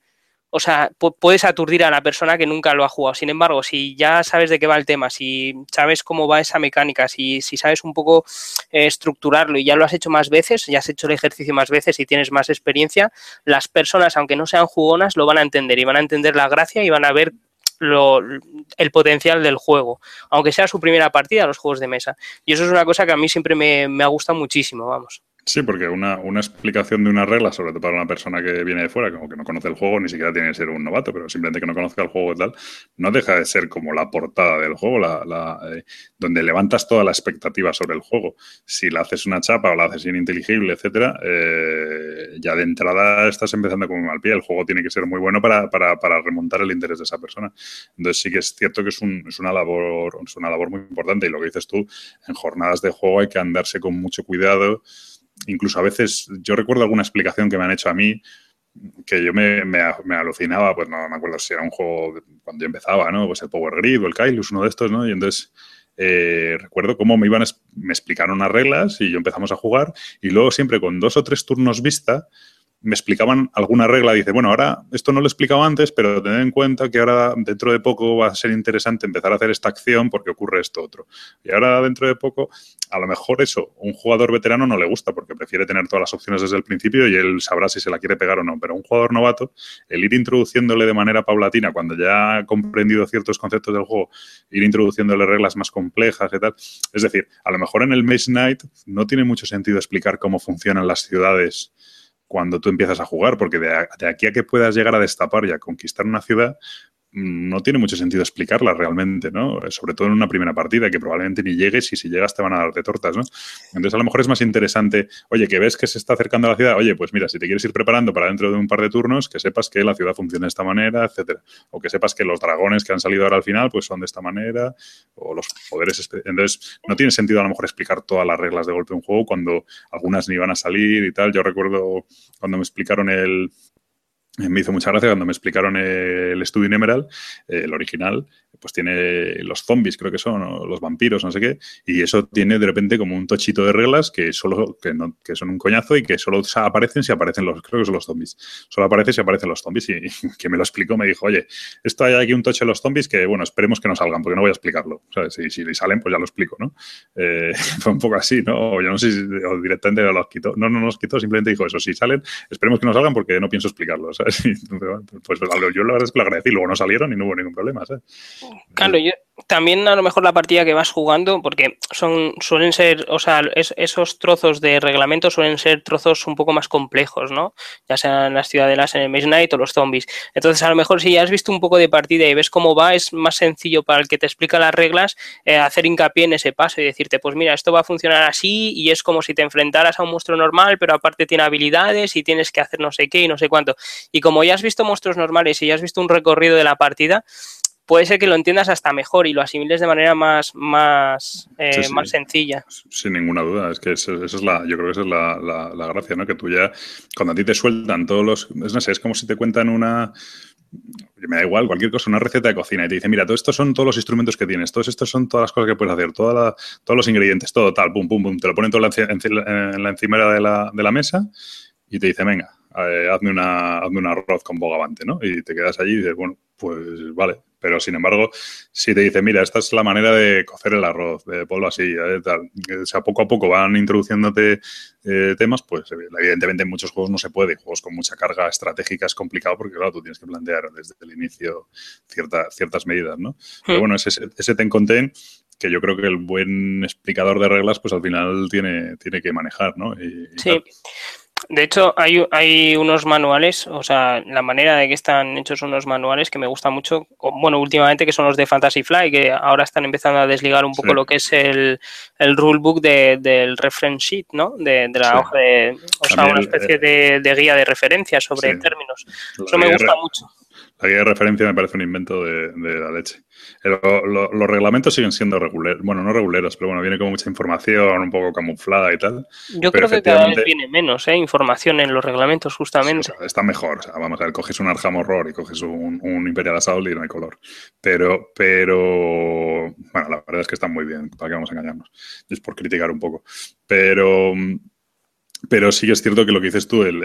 o sea, puedes aturdir a la persona que nunca lo ha jugado. Sin embargo, si ya sabes de qué va el tema, si sabes cómo va esa mecánica, si, si sabes un poco eh, estructurarlo y ya lo has hecho más veces, ya has hecho el ejercicio más veces y tienes más experiencia, las personas, aunque no sean jugonas, lo van a entender y van a entender la gracia y van a ver el potencial del juego, aunque sea su primera partida a los juegos de mesa. Y eso es una cosa que a mí siempre me, me ha gustado muchísimo, vamos. Sí, porque una, una, explicación de una regla, sobre todo para una persona que viene de fuera, como que no conoce el juego, ni siquiera tiene que ser un novato, pero simplemente que no conozca el juego y tal, no deja de ser como la portada del juego, la, la eh, donde levantas toda la expectativa sobre el juego. Si la haces una chapa o la haces ininteligible, etcétera, eh, ya de entrada estás empezando como mal pie. El juego tiene que ser muy bueno para, para, para, remontar el interés de esa persona. Entonces sí que es cierto que es, un, es, una labor, es una labor muy importante y lo que dices tú, en jornadas de juego hay que andarse con mucho cuidado incluso a veces, yo recuerdo alguna explicación que me han hecho a mí que yo me, alucinaba, pues no me acuerdo si era un juego cuando yo empezaba, ¿no? Pues el Power Grid o el Kailus, uno de estos, ¿no? Y entonces eh, recuerdo cómo me iban, me explicaron unas reglas y yo empezamos a jugar y luego siempre con dos o tres turnos vista me explicaban alguna regla. Dice, bueno, ahora esto no lo he explicado antes, pero tened en cuenta que ahora dentro de poco va a ser interesante empezar a hacer esta acción porque ocurre esto otro. Y ahora dentro de poco, a lo mejor eso, un jugador veterano no le gusta porque prefiere tener todas las opciones desde el principio y él sabrá si se la quiere pegar o no. Pero un jugador novato, el ir introduciéndole de manera paulatina, cuando ya ha comprendido ciertos conceptos del juego, ir introduciéndole reglas más complejas y tal. Es decir, a lo mejor en el Maze Night no tiene mucho sentido explicar cómo funcionan las ciudades cuando tú empiezas a jugar, porque de, aquí a que puedas llegar a destapar y a conquistar una ciudad, no tiene mucho sentido explicarla realmente, ¿no? Sobre todo en una primera partida, que probablemente ni llegues y si llegas te van a dar de tortas, ¿no? Entonces a lo mejor es más interesante, oye, que ves que se está acercando a la ciudad, oye, pues mira, si te quieres ir preparando para dentro de un par de turnos, que sepas que la ciudad funciona de esta manera, etcétera. O que sepas que los dragones que han salido ahora al final, pues son de esta manera, o los poderes... Entonces no tiene sentido a lo mejor explicar todas las reglas de golpe de un juego cuando algunas ni van a salir y tal. Yo recuerdo cuando me explicaron el, me hizo mucha gracia cuando me explicaron el estudio in Emerald, eh, el original, pues tiene los zombies, creo que son, los vampiros, no sé qué, y eso tiene de repente como un tochito de reglas que solo que, no, que son un coñazo y que solo aparecen si aparecen los, creo que son los zombies, solo aparece si aparecen los zombies y, que me lo explicó, me dijo, oye, esto hay aquí un toche de los zombies que, bueno, esperemos que no salgan, porque no voy a explicarlo, o sea, si, si salen, pues ya lo explico, ¿no? Eh, fue un poco así, ¿no? O yo no sé si directamente los quitó, no, no nos quitó, simplemente dijo eso, si salen, esperemos que no salgan porque no pienso explicarlo, pues yo la verdad es que lo agradecí, luego no salieron y no hubo ningún problema, ¿sabes? También a lo mejor la partida que vas jugando, porque son suelen ser, o sea, esos trozos de reglamento suelen ser trozos un poco más complejos, ¿no? Ya sean las ciudadelas en el Maze Night o los zombies. Entonces, a lo mejor si ya has visto un poco de partida y ves cómo va, es más sencillo para el que te explica las reglas eh, hacer hincapié en ese paso y decirte, pues mira, esto va a funcionar así y es como si te enfrentaras a un monstruo normal, pero aparte tiene habilidades y tienes que hacer no sé qué y no sé cuánto. Y como ya has visto monstruos normales y ya has visto un recorrido de la partida, puede ser que lo entiendas hasta mejor y lo asimiles de manera más, más, eh, más sencilla. Sin ninguna duda, es que esa, es la, yo creo que esa es la, la, gracia, ¿no? Que tú ya, cuando a ti te sueltan todos los, es, no sé, es como si te cuentan una, me da igual, cualquier cosa, una receta de cocina y te dice, mira, todos estos son todos los instrumentos que tienes, todos estos son todas las cosas que puedes hacer, toda todos los ingredientes, todo tal, pum, pum, pum, te lo ponen todo en la encimera de la, de la mesa y te dice, venga, eh, hazme, una, hazme un arroz con bogavante, ¿no? Y te quedas allí y dices, bueno, pues vale. Pero sin embargo, si te dice, mira, esta es la manera de cocer el arroz, de polvo así, eh, tal, o sea, poco a poco van introduciéndote eh, temas, pues evidentemente en muchos juegos no se puede. Juegos con mucha carga estratégica es complicado porque, claro, tú tienes que plantear desde el inicio ciertas medidas, ¿no? Pero hmm. bueno, ese, ese ten contain que yo creo que el buen explicador de reglas, pues al final tiene, tiene que manejar, ¿no? sí. De hecho, hay, hay unos manuales, o sea, la manera de que están hechos unos manuales que me gusta mucho, bueno, últimamente que son los de Fantasy Fly, que ahora están empezando a desligar un poco lo que es el, el rulebook de, del reference sheet, ¿no? De, la hoja de, o sea, una especie de, de, guía de referencia sobre términos. Eso me gusta mucho. La guía de referencia me parece un invento de, la leche. los reglamentos siguen siendo regulares, bueno, no regulares, pero bueno, viene con mucha información, un poco camuflada y tal. Yo creo que cada vez viene menos ¿eh? información en los reglamentos, justamente. está mejor, o sea, vamos a ver, coges un Arham Horror y coges un, Imperial Assault y no hay color. Pero, pero, bueno, la verdad es que están muy bien, para que vamos a engañarnos. Es por criticar un poco. Pero pero sí que es cierto que lo que dices tú, el,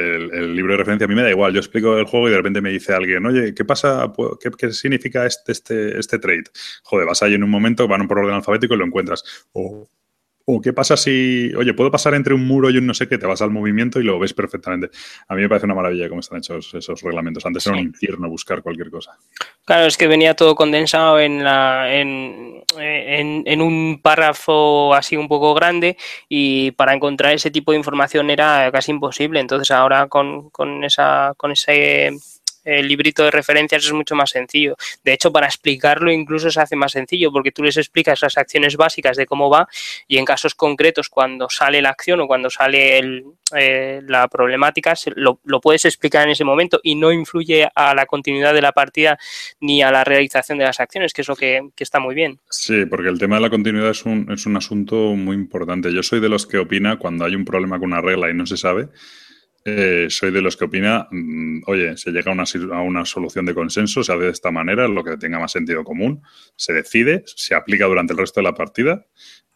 libro de referencia, a mí me da igual. Yo explico el juego y de repente me dice alguien, oye, ¿qué pasa? ¿Qué, significa este, este, este trade? Joder, vas ahí en un momento, van por orden alfabético y lo encuentras. O qué pasa si, oye, puedo pasar entre un muro y un no sé qué, te vas al movimiento y lo ves perfectamente. A mí me parece una maravilla cómo están hechos esos reglamentos. Antes era un infierno buscar cualquier cosa. Claro, es que venía todo condensado en, la, en, en, un párrafo así un poco grande y para encontrar ese tipo de información era casi imposible. Entonces ahora con, con, esa, con ese el librito de referencias es mucho más sencillo. De hecho, para explicarlo incluso se hace más sencillo porque tú les explicas las acciones básicas de cómo va y en casos concretos cuando sale la acción o cuando sale eh, la problemática lo, puedes explicar en ese momento y no influye a la continuidad de la partida ni a la realización de las acciones, que es lo que, que está muy bien. Sí, porque el tema de la continuidad es un, es un asunto muy importante. Yo soy de los que opina cuando hay un problema con una regla y no se sabe eh, soy de los que opina, mm, oye, se llega a una, a una, solución de consenso, se hace de esta manera, lo que tenga más sentido común, se decide, se aplica durante el resto de la partida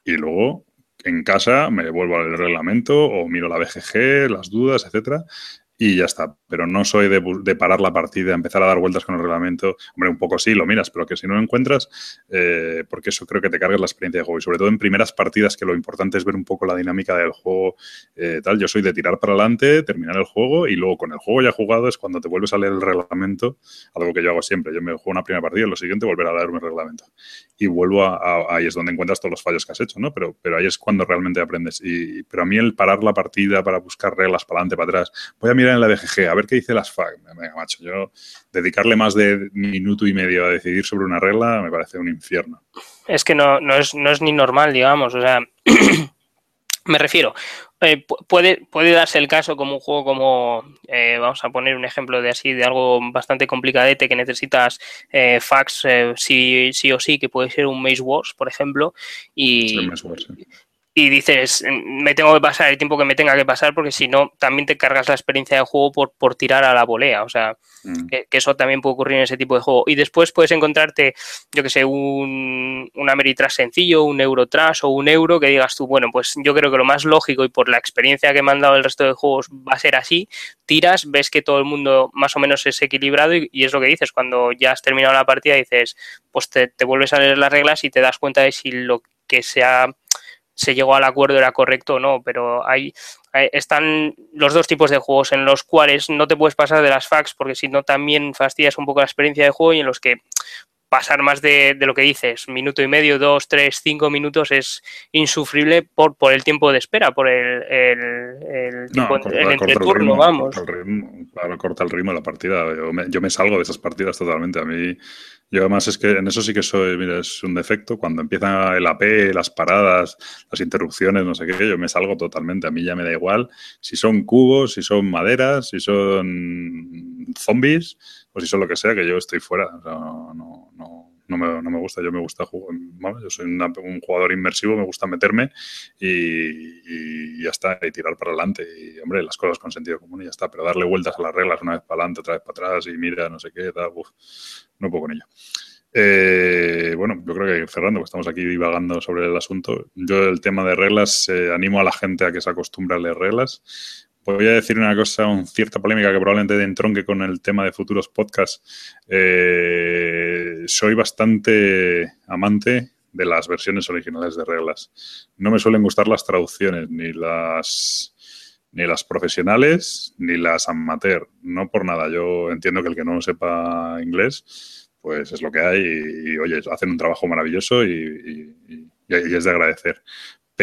y luego en casa me vuelvo al reglamento o miro la BGG, las dudas, etcétera, y ya está. Pero no soy de, parar la partida, empezar a dar vueltas con el reglamento. Hombre, un poco sí, lo miras, pero que si no lo encuentras, eh, porque eso creo que te cargas la experiencia de juego. Y sobre todo en primeras partidas, que lo importante es ver un poco la dinámica del juego. Eh, tal, yo soy de tirar para adelante, terminar el juego y luego con el juego ya jugado es cuando te vuelves a leer el reglamento, algo que yo hago siempre. Yo me juego una primera partida y lo siguiente volver a leerme el reglamento. Y vuelvo a, ahí es donde encuentras todos los fallos que has hecho, ¿no? Pero, pero ahí es cuando realmente aprendes. Y, pero a mí el parar la partida para buscar reglas para adelante, para atrás, voy a mirar en la BGG, a ver qué dice las FAC. Venga, macho, yo dedicarle más de minuto y medio a decidir sobre una regla me parece un infierno. Es que no, no, es, no es ni normal, digamos. O sea, me refiero, eh, puede, puede darse el caso como un juego como, eh, vamos a poner un ejemplo de así, de algo bastante complicadete que necesitas eh, fax sí, sí o sí, que puede ser un Maze Wars, por ejemplo, y, y dices, me tengo que pasar el tiempo que me tenga que pasar porque si no, también te cargas la experiencia de juego por, por tirar a la volea. O sea, mm. que, eso también puede ocurrir en ese tipo de juego. Y después puedes encontrarte, yo que sé, un, un Ameritrash sencillo, un Eurotrash o un Euro que digas tú, bueno, pues yo creo que lo más lógico y por la experiencia que me han dado el resto de juegos va a ser así. Tiras, ves que todo el mundo más o menos es equilibrado y, y es lo que dices. Cuando ya has terminado la partida dices, pues te, te vuelves a leer las reglas y te das cuenta de si lo que se ha se llegó al acuerdo era correcto o no, pero hay, están los dos tipos de juegos en los cuales no te puedes pasar de las fax porque si no también fastidias un poco la experiencia de juego y en los que pasar más de, lo que dices, minuto y medio, dos, tres, cinco minutos es insufrible por, por el tiempo de espera, por el, el, tiempo, el entreturno, vamos. Corta el ritmo, claro, corta el ritmo de la partida. Yo me, yo me salgo de esas partidas totalmente. A mí yo además es que en eso sí que soy, mira, es un defecto. Cuando empieza el AP, las paradas, las interrupciones, no sé qué, yo me salgo totalmente. A mí ya me da igual si son cubos, si son maderas, si son zombies o si son lo que sea, que yo estoy fuera. no, no, no, me, no, me, gusta. Yo me gusta jugar. yo soy un jugador inmersivo, me gusta meterme y, ya está, y tirar para adelante. Y, hombre, las cosas con sentido común y ya está. Pero darle vueltas a las reglas una vez para adelante, otra vez para atrás y mira, no sé qué, tal, uf, no puedo con ello. Eh, bueno, yo creo que cerrando, pues estamos aquí divagando sobre el asunto. Yo el tema de reglas, eh, animo a la gente a que se acostumbre a leer reglas. Voy a decir una cosa, una cierta polémica que probablemente entronque con el tema de futuros podcasts. Eh, soy bastante amante de las versiones originales de reglas. No me suelen gustar las traducciones, ni las ni las profesionales ni las amateur. No por nada. Yo entiendo que el que no sepa inglés, pues es lo que hay y, oye, hacen un trabajo maravilloso y, es de agradecer.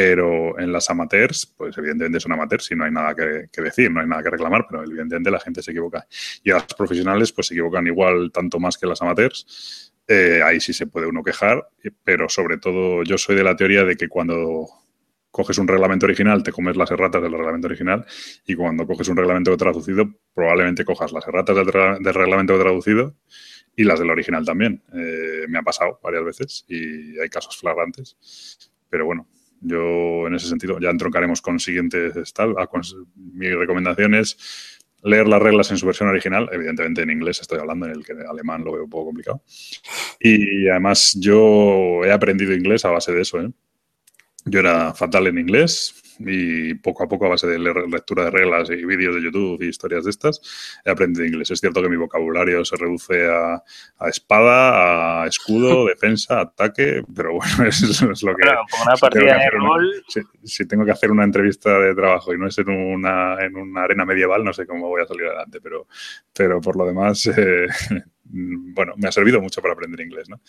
Pero en las amateurs, pues evidentemente son amateurs y no hay nada que, decir, no hay nada que reclamar, pero evidentemente la gente se equivoca. Y las profesionales, pues se equivocan igual, tanto más que las amateurs. Eh, ahí sí se puede uno quejar, pero sobre todo yo soy de la teoría de que cuando coges un reglamento original, te comes las erratas del reglamento original y cuando coges un reglamento traducido, probablemente cojas las erratas del, reglamento traducido y las del original también. Eh, me ha pasado varias veces y hay casos flagrantes. Pero bueno, yo en ese sentido ya entroncaremos con siguientes tal. Mi recomendación es leer las reglas en su versión original. Evidentemente en inglés estoy hablando, en el que en alemán lo veo un poco complicado. Y además yo he aprendido inglés a base de eso. ¿eh? Yo era fatal en inglés, y poco a poco a base de lectura de reglas y vídeos de YouTube y historias de estas, he aprendido inglés. Es cierto que mi vocabulario se reduce a, espada, a escudo, defensa, ataque, pero bueno, eso es lo que... una partida de rol... si, tengo que hacer una entrevista de trabajo y no es en una, en una arena medieval, no sé cómo voy a salir adelante, pero, pero por lo demás... Eh, bueno, me ha servido mucho para aprender inglés, ¿no?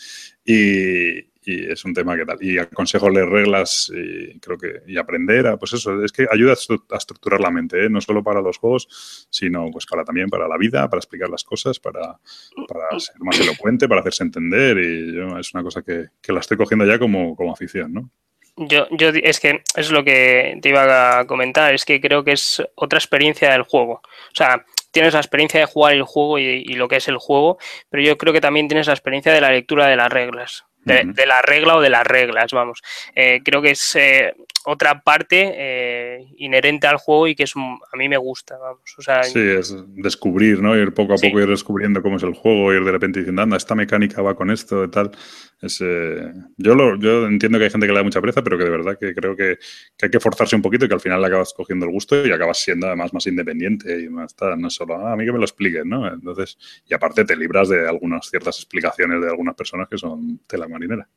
Y, y es un tema que tal. Y aconsejo leer reglas y creo que y aprender a, pues eso, es que ayuda a estructurar la mente, ¿eh? no solo para los juegos, sino pues para también para la vida, para explicar las cosas, para, para ser más elocuente, para hacerse entender y yo, es una cosa que, que, la estoy cogiendo ya como, como afición, ¿no? Yo, yo es que es lo que te iba a comentar, es que creo que es otra experiencia del juego. O sea, tienes la experiencia de jugar el juego y, y, lo que es el juego, pero yo creo que también tienes la experiencia de la lectura de las reglas de, la regla o de las reglas, vamos. Eh, creo que es eh, otra parte eh, inherente al juego y que es a mí me gusta, vamos. sí, es descubrir, ¿no? Ir poco a poco ir descubriendo cómo es el juego, ir de repente diciendo, anda, esta mecánica va con esto y tal. Es, yo, lo, yo entiendo que hay gente que le da mucha presa, pero que de verdad que creo que, hay que forzarse un poquito y que al final le acabas cogiendo el gusto y acabas siendo además más independiente y más tal, no solo ah, a mí que me lo expliquen, ¿no? Entonces, y aparte te libras de algunas ciertas explicaciones de algunas personas que son tela marinera.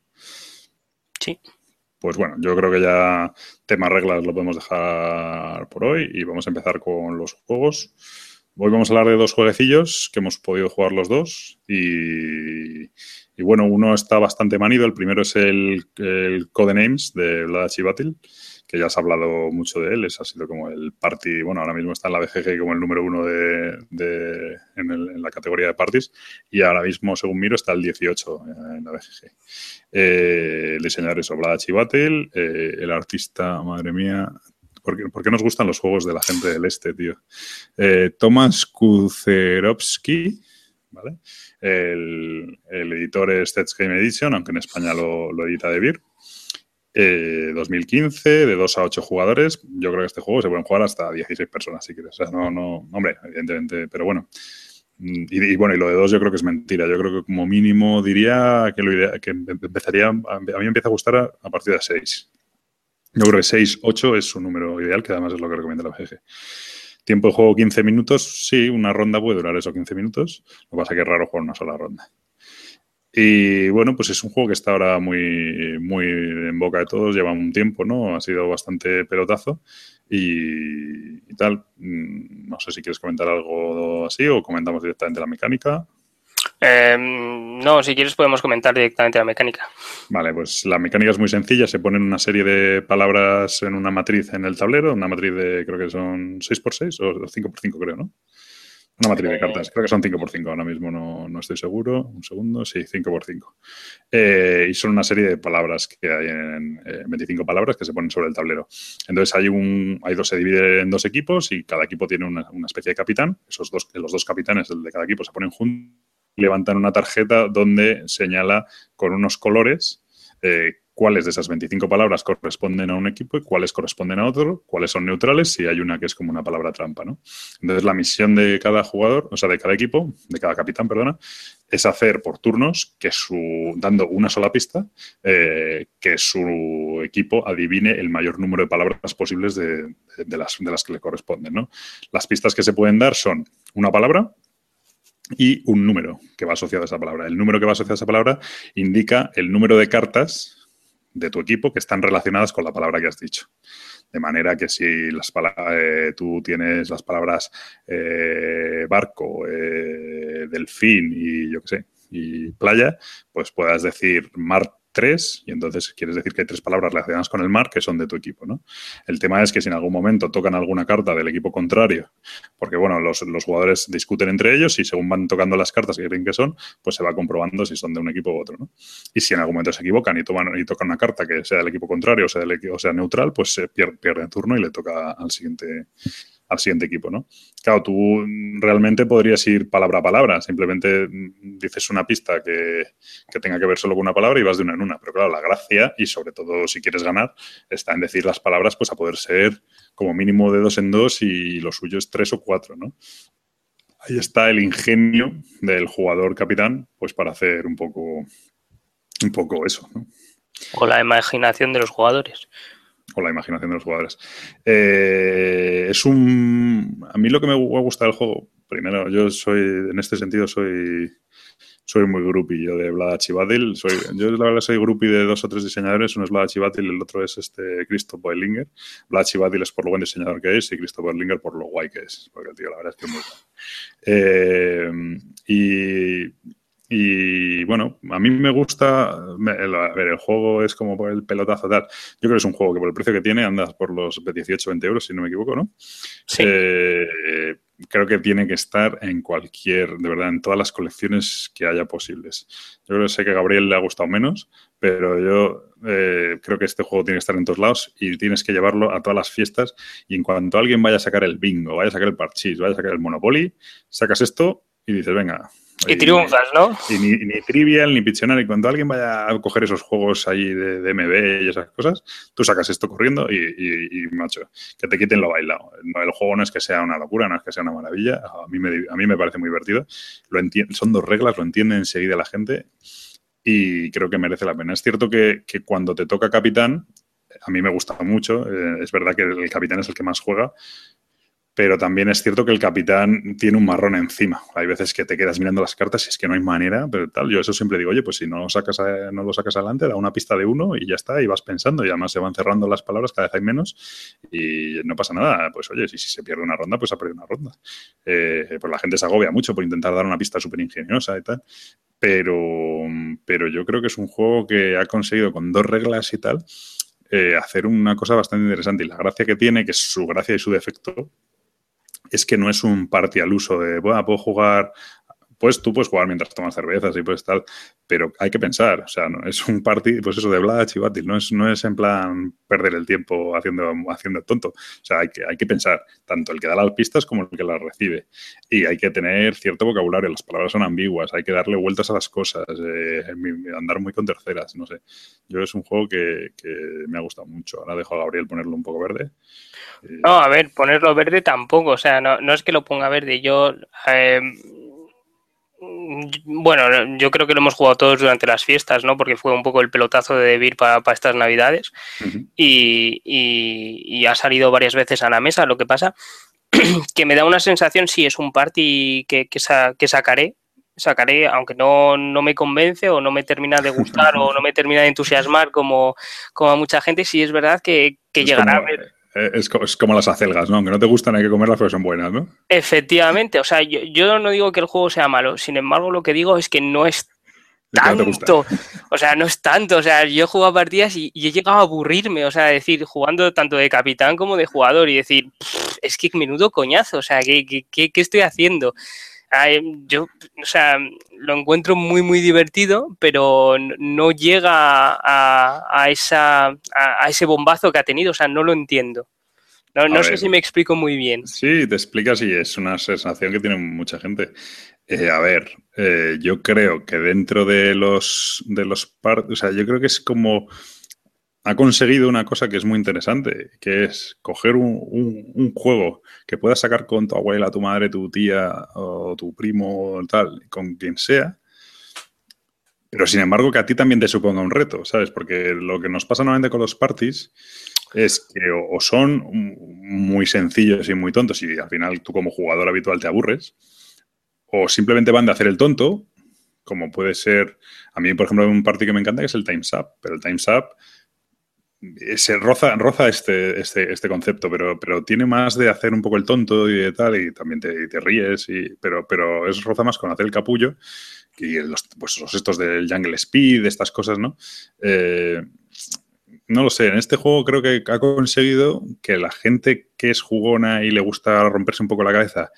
Sí. Pues bueno, yo creo que ya tema reglas lo podemos dejar por hoy y vamos a empezar con los juegos. Hoy vamos a hablar de dos jueguecillos que hemos podido jugar los dos y, bueno, uno está bastante manido. El primero es el, el Codenames de Vladachi Battle que ya has hablado mucho de él, es, ha sido como el party, bueno, ahora mismo está en la BGG como el número uno de, en, la categoría de parties y ahora mismo, según miro, está el 18 en la BGG. Eh, el diseñador es Oblada Chivatel, eh, el artista, madre mía, ¿Por qué, nos gustan los juegos de la gente del este, tío? Eh, Tomás Kucerovsky, ¿vale? El, editor es Stats Game Edition, aunque en España lo, lo edita De Beer. 2015, eh, de 2 a 8 jugadores. Yo creo que este juego se pueden jugar hasta 16 personas, si quieres. O sea, no, no, hombre, evidentemente, pero bueno. Mm, y, bueno, y lo de 2 yo creo que es mentira. Yo creo que como mínimo diría que, lo idea, que empezaría, a mí me empieza a gustar a, partir de 6. Yo creo que 6, 8 es un número ideal, que además es lo que recomienda la BGG. Tiempo de juego 15 minutos, sí, una ronda puede durar eso 15 minutos. Lo que pasa es que es raro jugar una sola ronda. Y bueno, pues es un juego que está ahora muy, muy en boca de todos, lleva un tiempo, ¿no? Ha sido bastante pelotazo y, tal. Mm, no sé si quieres comentar algo así o comentamos directamente la mecánica. Em, no, si quieres podemos comentar directamente la mecánica. Vale, pues la mecánica es muy sencilla. Se ponen una serie de palabras en una matriz en el tablero, una matriz de creo que son 6x6 o 5x5 creo, ¿no? Una matriz de cartas, creo que son 5x5, ahora mismo no, no, estoy seguro. Un segundo, sí, 5x5. Eh, y son una serie de palabras que hay en 25 eh, palabras que se ponen sobre el tablero. Entonces hay un, hay dos, se divide en dos equipos y cada equipo tiene una, una especie de capitán. Esos dos, los dos capitanes de cada equipo se ponen juntos, levantan una tarjeta donde señala con unos colores eh, cuáles de esas 25 palabras corresponden a un equipo y cuáles corresponden a otro, cuáles son neutrales si hay una que es como una palabra trampa, ¿no? Entonces la misión de cada jugador, o sea, de cada equipo, de cada capitán, perdona, es hacer por turnos que su, dando una sola pista, eh, que su equipo adivine el mayor número de palabras posibles de, las, de las que le corresponden. Las pistas que se pueden dar son una palabra, y un número que va asociado a esa palabra. El número que va asociado a esa palabra indica el número de cartas de tu equipo que están relacionadas con la palabra que has dicho. De manera que si las eh, tú tienes las palabras eh, barco, eh, delfín y yo qué sé, y playa, pues puedas decir mar tres, y entonces quieres decir que hay tres palabras relacionadas con el mar que son de tu equipo, ¿no? El tema es que si en algún momento tocan alguna carta del equipo contrario, porque bueno, los, jugadores discuten entre ellos y según van tocando las cartas que creen que son, pues se va comprobando si son de un equipo u otro, ¿no? Y si en algún momento se equivocan y, toman, y tocan una carta que sea del equipo contrario o sea, del, o sea neutral, pues se pierde, pierde turno y le toca al siguiente al siguiente equipo, ¿no? Claro, tú realmente podrías ir palabra a palabra, simplemente dices una pista que, tenga que ver solo con una palabra y vas de una en una, pero claro, la gracia y sobre todo si quieres ganar está en decir las palabras pues a poder ser como mínimo de dos en dos y lo suyo es tres o cuatro, ¿no? Ahí está el ingenio del jugador capitán, pues para hacer un poco, un poco eso. O la imaginación de los jugadores. O la imaginación de los jugadores. Eh, es un... A mí lo que me gusta del juego, primero, yo soy, en este sentido, soy soy muy groupie yo de Vlad Chivadil. Soy, yo la verdad soy groupie de dos o tres diseñadores. Uno es Vlad Chivadil, el otro es este Christoph Boelinger. Vlad Chivadil es por lo buen diseñador que es y Christoph Boelinger por lo guay que es. Porque el tío, la verdad es que es muy bueno. Eh, y y bueno, a mí me gusta. El, a ver, el juego es como por el pelotazo tal. Yo creo que es un juego que por el precio que tiene andas por los 18, 20 euros, si no me equivoco, ¿no? Sí. Eh, creo que tiene que estar en cualquier, de verdad, en todas las colecciones que haya posibles. Yo creo que sé que a Gabriel le ha gustado menos, pero yo eh, creo que este juego tiene que estar en todos lados y tienes que llevarlo a todas las fiestas. Y en cuanto alguien vaya a sacar el bingo, vaya a sacar el parchís, vaya a sacar el Monopoly, sacas esto y dices, venga, y triunfas, ¿no? Y ni, ni, Trivial, ni Pictionary. Cuando alguien vaya a coger esos juegos ahí de, MB y esas cosas, tú sacas esto corriendo y, macho, que te quiten lo bailado. el juego no es que sea una locura, no es que sea una maravilla. A mí me, a mí me parece muy divertido. Lo son dos reglas, lo entiende enseguida la gente y creo que merece la pena. Es cierto que, que cuando te toca capitán, a mí me gusta mucho. Eh, es verdad que el capitán es el que más juega, pero también es cierto que el capitán tiene un marrón encima. Hay veces que te quedas mirando las cartas y es que no hay manera, pero tal. Yo eso siempre digo, oye, pues si no lo sacas, no lo sacas adelante, da una pista de uno y ya está, y vas pensando, y además se van cerrando las palabras, cada vez hay menos, y no pasa nada. Pues oye, si, se pierde una ronda, pues ha perdido una ronda. Eh, pues la gente se agobia mucho por intentar dar una pista súper ingeniosa y tal. Pero, pero yo creo que es un juego que ha conseguido con dos reglas y tal. Eh, hacer una cosa bastante interesante y la gracia que tiene, que es su gracia y su defecto, es que no es un party al uso de, bueno, puedo jugar pues tú puedes jugar mientras tomas cervezas y pues tal, pero hay que pensar, o sea, no es un party, pues eso de Vlad y no es, no es en plan perder el tiempo haciendo, haciendo tonto, o sea, hay que, hay que pensar, tanto el que da las pistas como el que las recibe, y hay que tener cierto vocabulario, las palabras son ambiguas, hay que darle vueltas a las cosas, eh, andar muy con terceras, no sé, yo es un juego que, me ha gustado mucho, ahora dejo a Gabriel ponerlo un poco verde. No, a ver, ponerlo verde tampoco, o sea, no, no es que lo ponga verde, yo... Eh, bueno, yo creo que lo hemos jugado todos durante las fiestas, ¿no? Porque fue un poco el pelotazo de Debir para, estas navidades y, ha salido varias veces a la mesa. Lo que pasa que me da una sensación, si es un party que, que, sacaré, sacaré, aunque no, me convence o no me termina de gustar o no me termina de entusiasmar como, como a mucha gente, sí es verdad que, llegará a ver eh, es, como las acelgas, ¿no? Aunque no te gustan, hay que comerlas porque son buenas, ¿no? Efectivamente, o sea, yo, no digo que el juego sea malo, sin embargo, lo que digo es que no es tanto, o sea, no es tanto, o sea, yo he jugado partidas y, he llegado a aburrirme, o sea, decir, jugando tanto de capitán como de jugador y decir, es que menudo coñazo, o sea, ¿qué, qué, qué estoy haciendo? Yo, o sea, lo encuentro muy, muy divertido, pero no llega a, esa, a, ese bombazo que ha tenido, o sea, no lo entiendo. No, sé si me explico muy bien. Sí, te explicas y es una sensación que tiene mucha gente. Eh, a ver, eh, yo creo que dentro de los, de los o sea, yo creo que es como ha conseguido una cosa que es muy interesante, que es coger un, juego que puedas sacar con tu abuela, tu madre, tu tía o tu primo o tal, con quien sea, pero sin embargo que a ti también te suponga un reto, ¿sabes? Porque lo que nos pasa normalmente con los parties es que o son muy sencillos y muy tontos y al final tú como jugador habitual te aburres, o simplemente van de hacer el tonto, como puede ser, a mí por ejemplo un party que me encanta que es el Time's Up, pero el Time's Up se roza, roza este, este, este, concepto, pero, pero tiene más de hacer un poco el tonto y de tal, y también te, te ríes, y, pero, pero es roza más con hacer el capullo y los, pues los estos del Jungle Speed, estas cosas, ¿no? Eh, no lo sé, en este juego creo que ha conseguido que la gente que es jugona y le gusta romperse un poco la cabeza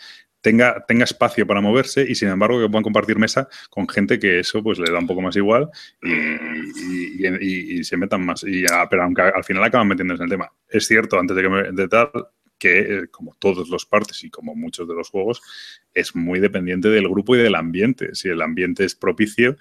tenga, tenga espacio para moverse y sin embargo que puedan compartir mesa con gente que eso pues le da un poco más igual y, se metan más. Y, pero aunque al final acaban metiéndose en el tema. Es cierto, antes de que me de tal, que eh, como todos los partes y como muchos de los juegos, es muy dependiente del grupo y del ambiente. Si el ambiente es propicio,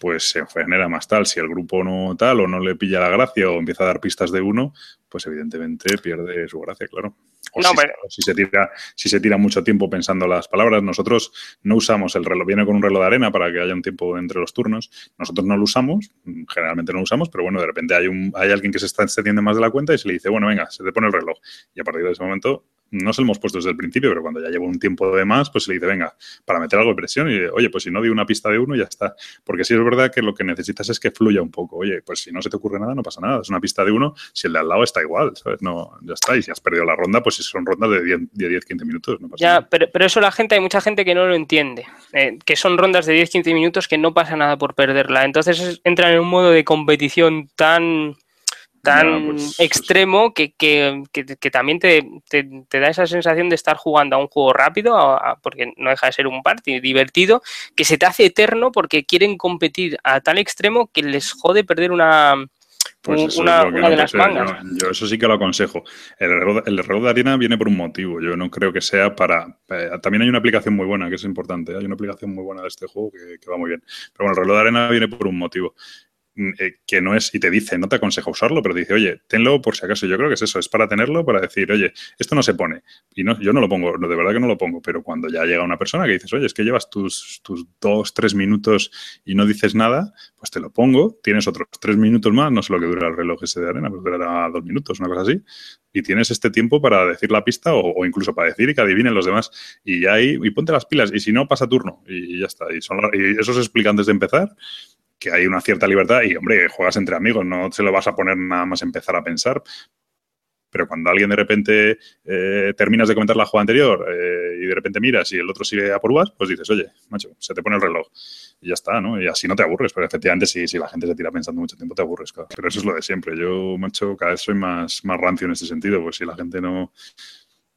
pues se genera más tal. Si el grupo no tal o no le pilla la gracia o empieza a dar pistas de uno, pues evidentemente pierde su gracia, claro. O si, se tira, si se tira mucho tiempo pensando las palabras, nosotros no usamos el reloj, viene con un reloj de arena para que haya un tiempo entre los turnos. Nosotros no lo usamos, generalmente no lo usamos, pero bueno, de repente hay, un, hay alguien que se está excediendo más de la cuenta y se le dice, bueno, venga, se te pone el reloj. Y a partir de ese momento no se lo hemos puesto desde el principio, pero cuando ya llevo un tiempo de más, pues se le dice, venga, para meter algo de presión y, oye, pues si no di una pista de uno, ya está. Porque sí es verdad que lo que necesitas es que fluya un poco. Oye, pues si no se te ocurre nada, no pasa nada. Es una pista de uno, si el de al lado está igual, ¿sabes? No, ya está. Y si has perdido la ronda, pues si son rondas de 10, 10 15 minutos, no pasa ya, nada. Pero, pero eso la gente, hay mucha gente que no lo entiende. Eh, que son rondas de 10, 15 minutos que no pasa nada por perderla. Entonces entran en un modo de competición tan tan pues, extremo que, que, que, también te, te, da esa sensación de estar jugando a un juego rápido, porque no deja de ser un party divertido, que se te hace eterno porque quieren competir a tal extremo que les jode perder una, pues una, de las mangas. Yo, eso sí que lo aconsejo. El reloj, el reloj, de arena viene por un motivo. Yo no creo que sea para. Eh, también hay una aplicación muy buena, que es importante. Hay una aplicación muy buena de este juego que, que, va muy bien. Pero bueno, el reloj de arena viene por un motivo. Mm, eh, que no es, y te dice, no te aconseja usarlo, pero dice, oye, tenlo por si acaso. Yo creo que es eso, es para tenerlo, para decir, oye, esto no se pone. Y no, yo no lo pongo, no, de verdad que no lo pongo, pero cuando ya llega una persona que dices, oye, es que llevas tus, tus dos, tres minutos y no dices nada, pues te lo pongo, tienes otros tres minutos más, no sé lo que dura el reloj ese de arena, pues durará dos minutos, una cosa así, y tienes este tiempo para decir la pista o, incluso para decir y que adivinen los demás. Y ya ahí, y ponte las pilas, y si no, pasa turno, y, ya está. Y, y eso se explica antes de empezar que hay una cierta libertad y, hombre, juegas entre amigos, no se lo vas a poner nada más empezar a pensar. Pero cuando alguien de repente eh, terminas de comentar la jugada anterior eh, y de repente miras y el otro sigue a por uvas, pues dices, oye, macho, se te pone el reloj y ya está, ¿no? Y así no te aburres, pero efectivamente si, si la gente se tira pensando mucho tiempo te aburres. Claro. Pero eso es lo de siempre. Yo, macho, cada vez soy más, más rancio en este sentido, pues si la gente no,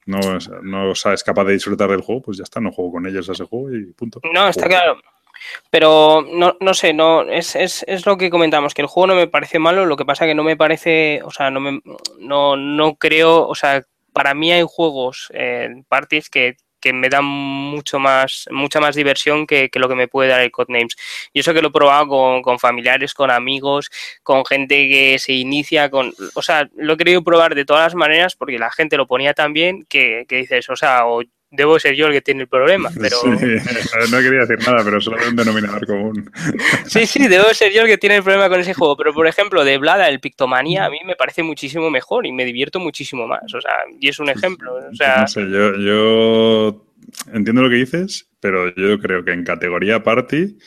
no, no es capaz de disfrutar del juego, pues ya está, no juego con ellos a ese juego y punto. No, está claro. Pero no, no sé, no, es, es, es, lo que comentamos, que el juego no me parece malo, lo que pasa que no me parece, o sea, no me no, no creo, o sea, para mí hay juegos, eh, parties que, que me dan mucho más, mucha más diversión que, que, lo que me puede dar el Codenames. Y eso que lo he probado con, con, familiares, con amigos, con gente que se inicia, con, o sea, lo he querido probar de todas las maneras porque la gente lo ponía tan bien que, que dices, o sea, o debo ser yo el que tiene el problema, pero... Sí, no quería decir nada, pero solo un denominador común. Sí, sí, debo ser yo el que tiene el problema con ese juego, pero por ejemplo, de Blada, el Pictomanía, a mí me parece muchísimo mejor y me divierto muchísimo más, o sea, y es un ejemplo, o sea... No sé, yo, yo entiendo lo que dices, pero yo creo que en categoría party...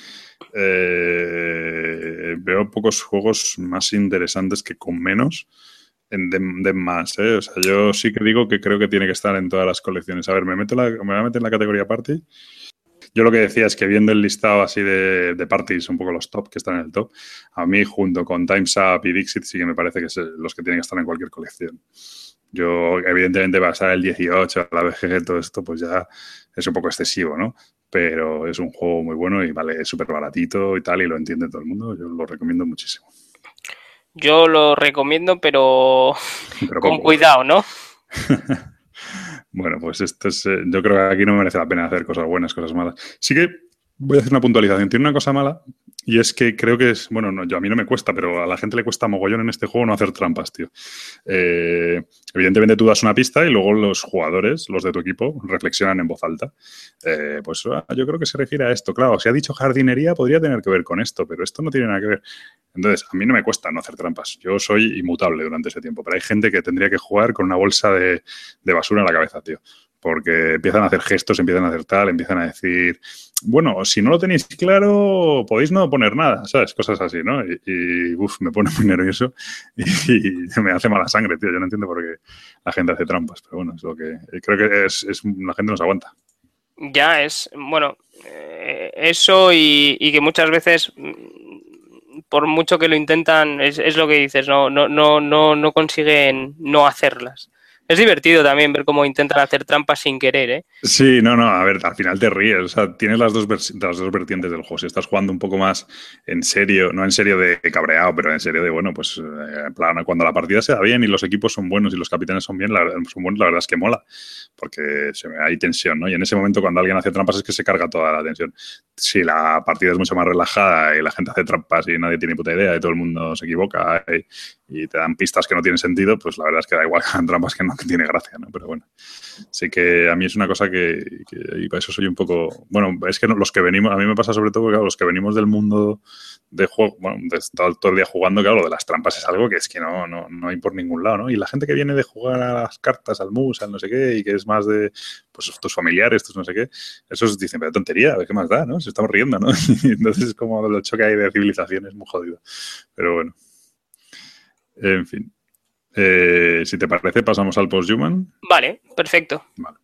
Eh, veo pocos juegos más interesantes que con menos de, más, ¿eh? O sea, yo sí que digo que creo que tiene que estar en todas las colecciones. A ver, me, meto la, me voy a meter en la categoría party. Yo lo que decía es que viendo el listado así de, de parties, un poco los top que están en el top, a mí junto con Time's Up y Dixit sí que me parece que son los que tienen que estar en cualquier colección. Yo, evidentemente, basar el 18, la BGG, todo esto, pues ya es un poco excesivo, ¿no? Pero es un juego muy bueno y vale súper baratito y tal, y lo entiende todo el mundo. Yo lo recomiendo muchísimo. Yo lo recomiendo, pero, con cuidado, ¿no? bueno, pues esto es, eh, yo creo que aquí no merece la pena hacer cosas buenas, cosas malas. Sí que voy a hacer una puntualización. Tiene una cosa mala y es que creo que es, bueno, no, yo, a mí no me cuesta, pero a la gente le cuesta mogollón en este juego no hacer trampas, tío. Eh, evidentemente tú das una pista y luego los jugadores, los de tu equipo, reflexionan en voz alta. Eh, pues ah, yo creo que se refiere a esto. Claro, si ha dicho jardinería, podría tener que ver con esto, pero esto no tiene nada que ver. Entonces, a mí no me cuesta no hacer trampas. Yo soy inmutable durante ese tiempo, pero hay gente que tendría que jugar con una bolsa de, de basura en la cabeza, tío porque empiezan a hacer gestos, empiezan a hacer tal, empiezan a decir, bueno, si no lo tenéis claro, podéis no poner nada, ¿sabes? Cosas así, ¿no? Y, y uf, me pone muy nervioso y, me hace mala sangre, tío. Yo no entiendo por qué la gente hace trampas, pero bueno, es lo que creo que es, es la gente nos aguanta. Ya es, bueno, eh, eso y, que muchas veces por mucho que lo intentan, es, es lo que dices, no, no, no, no, no consiguen no hacerlas. Es divertido también ver cómo intentan hacer trampas sin querer, ¿eh? Sí, no, no, a ver, al final te ríes. O sea, tienes las dos, las dos vertientes del juego. Si estás jugando un poco más en serio, no en serio de cabreado, pero en serio de, bueno, pues eh, en plan, cuando la partida se da bien y los equipos son buenos y los capitanes son bien, la, son buenos, la verdad es que mola. porque se, hay tensión, ¿no? Y en ese momento cuando alguien hace trampas es que se carga toda la tensión. Si la partida es mucho más relajada y la gente hace trampas y nadie tiene puta idea y todo el mundo se equivoca y, te dan pistas que no tienen sentido, pues la verdad es que da igual que trampas que no que tiene gracia, ¿no? Pero bueno, sí que a mí es una cosa que, y para eso soy un poco, bueno, es que los que venimos, a mí me pasa sobre todo, claro, los que venimos del mundo de juego, bueno, de estar todo el día jugando, claro, lo de las trampas es algo que es que no, no, no hay por ningún lado, ¿no? Y la gente que viene de jugar a las cartas, al mus, al no sé qué, y que es más de, pues, tus familiares, tus no sé qué, esos dicen, pero tontería, ¿qué más da, no? Se estamos riendo, ¿no? entonces, como el choque hay de civilizaciones muy jodido. Pero bueno. En fin. Eh, si te parece, pasamos al post-human. Vale, perfecto. Vale.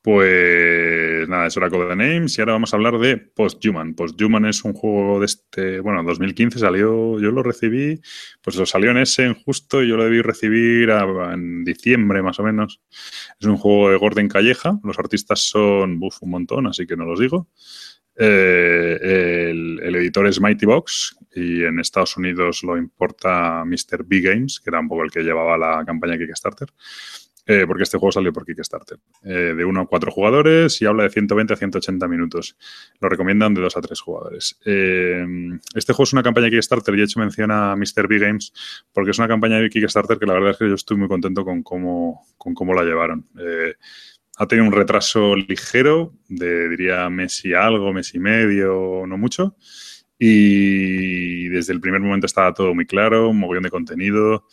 Pues nada, eso era Code Names y ahora vamos a hablar de Posthuman. Posthuman es un juego de este, bueno, en 2015 salió, yo lo recibí, pues lo salió en ese en justo y yo lo debí recibir en diciembre más o menos. Es un juego de Gordon Calleja, los artistas son buff un montón, así que no los digo. Eh, el, editor es Mighty Box y en Estados Unidos lo importa Mr. B Games, que era un poco el que llevaba la campaña Kickstarter. Eh, porque este juego salió por Kickstarter. Eh, de 1 a 4 jugadores y habla de 120 a 180 minutos. Lo recomiendan de 2 a 3 jugadores. Este juego es una campaña Kickstarter y he hecho mención a Mr. B Games porque es una campaña de Kickstarter que la verdad es que yo estoy muy contento con cómo, con cómo la llevaron. Ha tenido un retraso ligero de, diría, mes y algo, mes y medio, no mucho. Y desde el primer momento estaba todo muy claro, un mogollón de contenido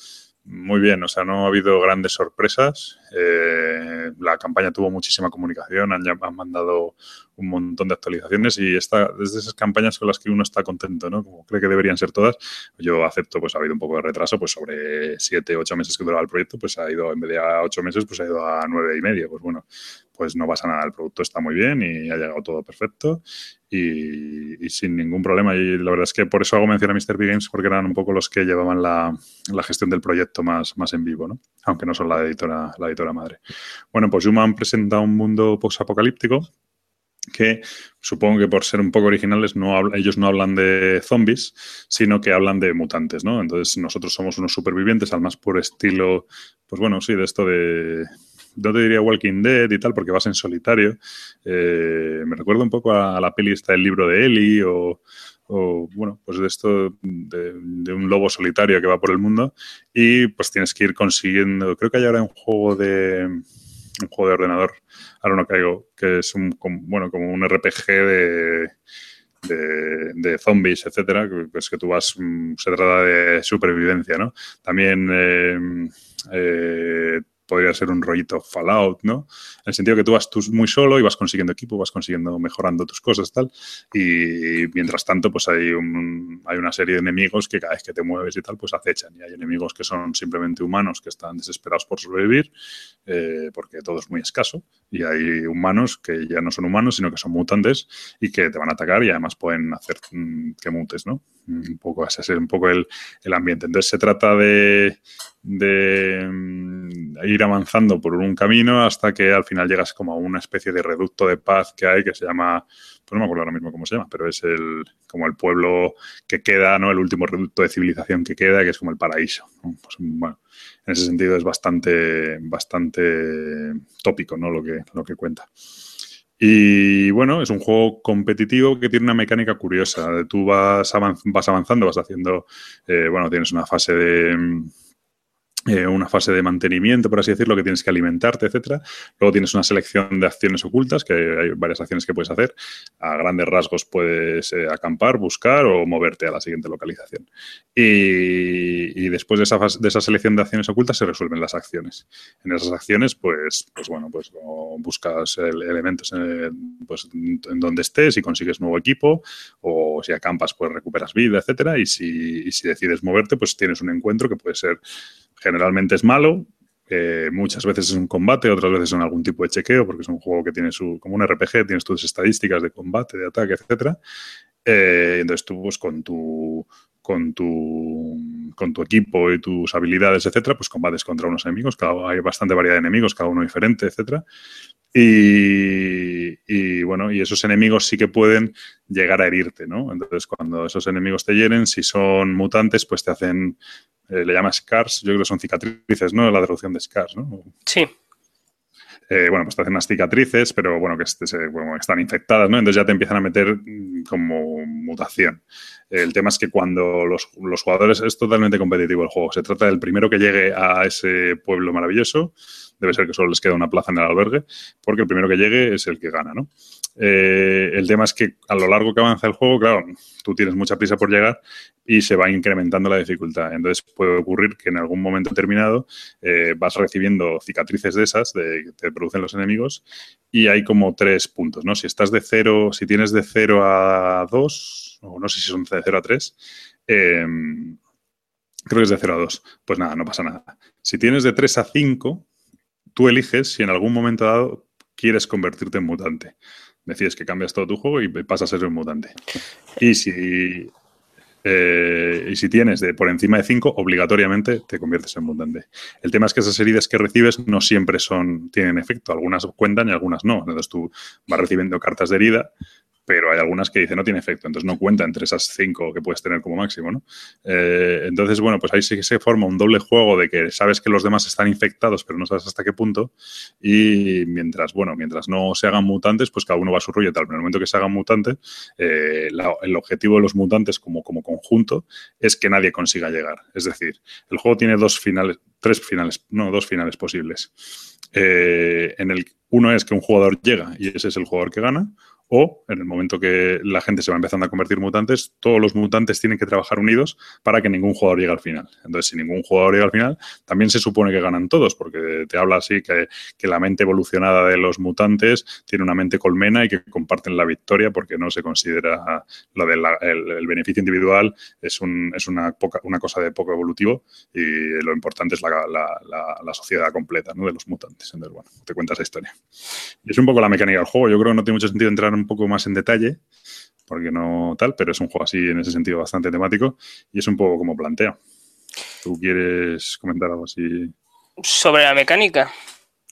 muy bien, o sea, no ha habido grandes sorpresas. Eh, la campaña tuvo muchísima comunicación, han, han, mandado un montón de actualizaciones y esta, desde esas campañas con las que uno está contento, ¿no? Como cree que deberían ser todas. Yo acepto, pues ha habido un poco de retraso, pues sobre siete, ocho meses que duraba el proyecto, pues ha ido, en vez de a ocho meses, pues ha ido a nueve y medio. Pues bueno, pues no pasa nada, el producto está muy bien y ha llegado todo perfecto y, sin ningún problema. Y la verdad es que por eso hago mención a Mr. Big Games, porque eran un poco los que llevaban la, la, gestión del proyecto más, más en vivo, ¿no? Aunque no son la editora, la editora madre. Bueno, pues Human presenta un mundo post-apocalíptico que supongo que por ser un poco originales, no ellos no hablan de zombies, sino que hablan de mutantes, ¿no? Entonces nosotros somos unos supervivientes al más puro estilo, pues bueno, sí, de esto de, no te diría Walking Dead y tal, porque vas en solitario. Eh, me recuerda un poco a, la peli esta del libro de Eli o, bueno, pues de esto de, un lobo solitario que va por el mundo y pues tienes que ir consiguiendo, creo que hay ahora un juego de un juego de ordenador, ahora no caigo, que es un bueno, como un RPG de de, zombies, etcétera, pues que tú vas, mm, se trata de supervivencia, ¿no? También eh, eh, podría ser un rollito Fallout, ¿no? En el sentido que tú vas tú muy solo y vas consiguiendo equipo, vas consiguiendo, mejorando tus cosas, tal. Y mientras tanto, pues hay, un, hay una serie de enemigos que cada vez que te mueves y tal, pues acechan. Y hay enemigos que son simplemente humanos, que están desesperados por sobrevivir, eh, porque todo es muy escaso. Y hay humanos que ya no son humanos, sino que son mutantes y que te van a atacar y además pueden hacer mm, que mutes, ¿no? Un poco, ese es un poco el, el ambiente. Entonces se trata de, de mm, ir avanzando por un camino hasta que al final llegas como a una especie de reducto de paz que hay que se llama, pues no me acuerdo ahora mismo cómo se llama, pero es el como el pueblo que queda, ¿no? El último reducto de civilización que queda, que es como el paraíso. Pues, en ese sentido es bastante, bastante tópico, ¿no? Lo que, lo que cuenta. Y bueno, es un juego competitivo que tiene una mecánica curiosa. Tú vas, vas avanzando, vas haciendo, eh, bueno, tienes una fase de eh, una fase de mantenimiento, por así decirlo, que tienes que alimentarte, etcétera. Luego tienes una selección de acciones ocultas, que hay varias acciones que puedes hacer. A grandes rasgos puedes eh, acampar, buscar o moverte a la siguiente localización. Y, después de esa, de esa selección de acciones ocultas se resuelven las acciones. En esas acciones, pues, pues bueno, pues buscas elementos en, pues, en donde estés y consigues nuevo equipo, o si acampas, pues recuperas vida, etcétera. Y si, y si decides moverte, pues tienes un encuentro que puede ser generalmente es malo, muchas veces es un combate, otras veces son algún tipo de chequeo, porque es un juego que tiene su, como un RPG, tienes tus estadísticas de combate, de ataque, etcétera. Eh, entonces tú, pues, con tu, con tu, con tu equipo y tus habilidades, etcétera, pues combates contra unos enemigos, hay bastante variedad de enemigos, cada uno diferente, etcétera. Y, bueno, y esos enemigos sí que pueden llegar a herirte, ¿no? Entonces, cuando esos enemigos te hieren, si son mutantes, pues te hacen eh, le llama scars, yo creo que son cicatrices, ¿no? La traducción de scars, ¿no? Sí. Eh, bueno, pues te hacen unas cicatrices, pero bueno, que están infectadas, ¿no? Entonces ya te empiezan a meter mm, como mutación. El tema es que cuando los, los, jugadores es totalmente competitivo el juego, se trata del primero que llegue a ese pueblo maravilloso, debe ser que solo les queda una plaza en el albergue, porque el primero que llegue es el que gana, ¿no? Eh, el tema es que a lo largo que avanza el juego, claro, tú tienes mucha prisa por llegar y se va incrementando la dificultad. Entonces puede ocurrir que en algún momento determinado eh, vas recibiendo cicatrices de esas de, que te producen los enemigos y hay como tres puntos, ¿no? Si estás de cero, si tienes de 0 a 2, o no sé si son de 0 a 3, em, creo que es de 0 a 2, pues nada, no pasa nada. Si tienes de 3 a 5, tú eliges si en algún momento dado quieres convertirte en mutante decides que cambias todo tu juego y pasas a ser un mutante. Y si, eh, y si tienes de por encima de 5, obligatoriamente te conviertes en mutante. El tema es que esas heridas que recibes no siempre son, tienen efecto. Algunas cuentan y algunas no. Entonces tú vas recibiendo cartas de herida pero hay algunas que dicen no tiene efecto, entonces no cuenta entre esas cinco que puedes tener como máximo, ¿no? Eh, entonces, bueno, pues ahí sí que se forma un doble juego de que sabes que los demás están infectados, pero no sabes hasta qué punto, y mientras, bueno, mientras no se hagan mutantes, pues cada uno va a su rollo y tal, pero en el momento que se hagan mutantes, eh, el objetivo de los mutantes como, como conjunto es que nadie consiga llegar, es decir, el juego tiene dos finales, tres finales, no, dos finales posibles. Eh, en el uno es que un jugador llega y ese es el jugador que gana, o en el momento que la gente se va empezando a convertir mutantes, todos los mutantes tienen que trabajar unidos para que ningún jugador llegue al final. Entonces, si ningún jugador llega al final, también se supone que ganan todos, porque te habla así que, la mente evolucionada de los mutantes tiene una mente colmena y que comparten la victoria porque no se considera lo del el, beneficio individual, es, un, es una, poca, una cosa de poco evolutivo y lo importante es la, la, sociedad completa ¿no? de los mutantes. Entonces, bueno, te cuentas esa historia. Y es un poco la mecánica del juego. Yo creo que no tiene mucho sentido entrar un poco más en detalle, porque no tal, pero es un juego así en ese sentido bastante temático y es un poco como plantea. ¿Tú quieres comentar algo así? Sobre la mecánica.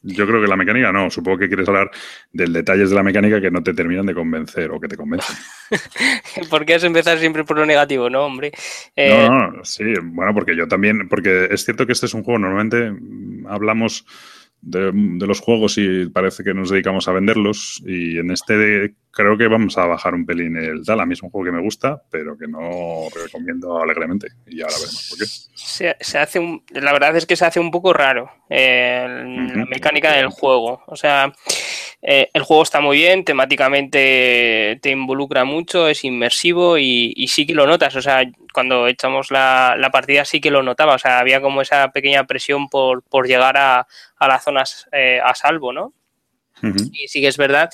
Yo creo que la mecánica no, supongo que quieres hablar del detalles de la mecánica que no te terminan de convencer o que te convencen. ¿Por qué has empezar siempre por lo negativo, no, hombre? Eh, no, no, sí, bueno, porque yo también, porque es cierto que este es un juego, normalmente hablamos de, los juegos y parece que nos dedicamos a venderlos. Y en este creo que vamos a bajar un pelín el tal. A mí es un juego que me gusta, pero que no recomiendo alegremente. Y ahora veremos por qué. Se, hace la verdad es que se hace un poco raro eh, la mecánica del juego. O sea, eh, el juego está muy bien, temáticamente te involucra mucho, es inmersivo y, y sí que lo notas. O sea, cuando echamos la, partida sí que lo notaba, o sea, había como esa pequeña presión por, llegar a, a las zonas eh, a salvo, ¿no? Y sí que es verdad,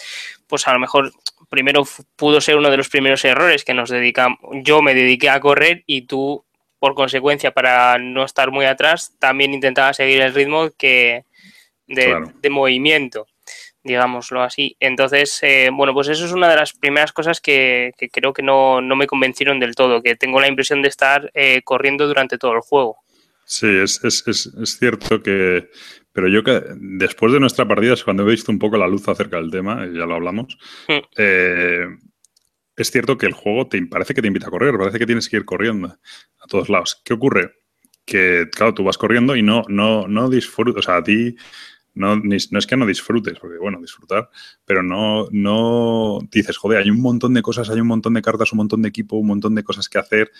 pues a lo mejor primero pudo ser uno de los primeros errores que nos dedicamos, yo me dediqué a correr y tú, por consecuencia, para no estar muy atrás, también intentaba seguir el ritmo que de movimiento digámoslo así. Entonces, eh, bueno, pues eso es una de las primeras cosas que, creo que no, me convencieron del todo, que tengo la impresión de estar eh, corriendo durante todo el juego. Sí, es, es, es, cierto que... Pero yo que después de nuestra partida es cuando he visto un poco la luz acerca del tema, ya lo hablamos, hmm. eh, es cierto que el juego te parece que te invita a correr, parece que tienes que ir corriendo a todos lados. ¿Qué ocurre? Que, claro, tú vas corriendo y no, no, no disfrutas, o sea, a ti no, no, es que no disfrutes, porque bueno, disfrutar, pero no, no dices, joder, hay un montón de cosas, hay un montón de cartas, un montón de equipo, un montón de cosas que hacer,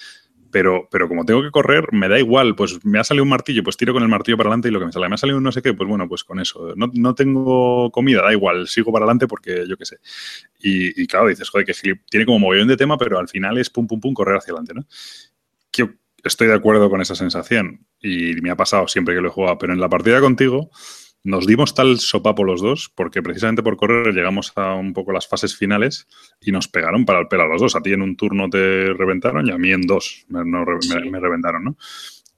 pero, pero como tengo que correr, me da igual, pues me ha salido un martillo, pues tiro con el martillo para adelante y lo que me sale, me ha salido un no sé qué, pues bueno, pues con eso. No, no tengo comida, da igual, sigo para adelante porque yo qué sé. Y, claro, dices, joder, que tiene como mogollón de tema, pero al final es pum, pum, pum, correr hacia adelante, ¿no? Que estoy de acuerdo con esa sensación y me ha pasado siempre que lo he jugado, pero en la partida contigo nos dimos tal sopapo los dos porque precisamente por correr llegamos a un poco las fases finales y nos pegaron para el pelo a los dos. A ti en un turno te reventaron y a mí en dos me, me, reventaron, ¿no?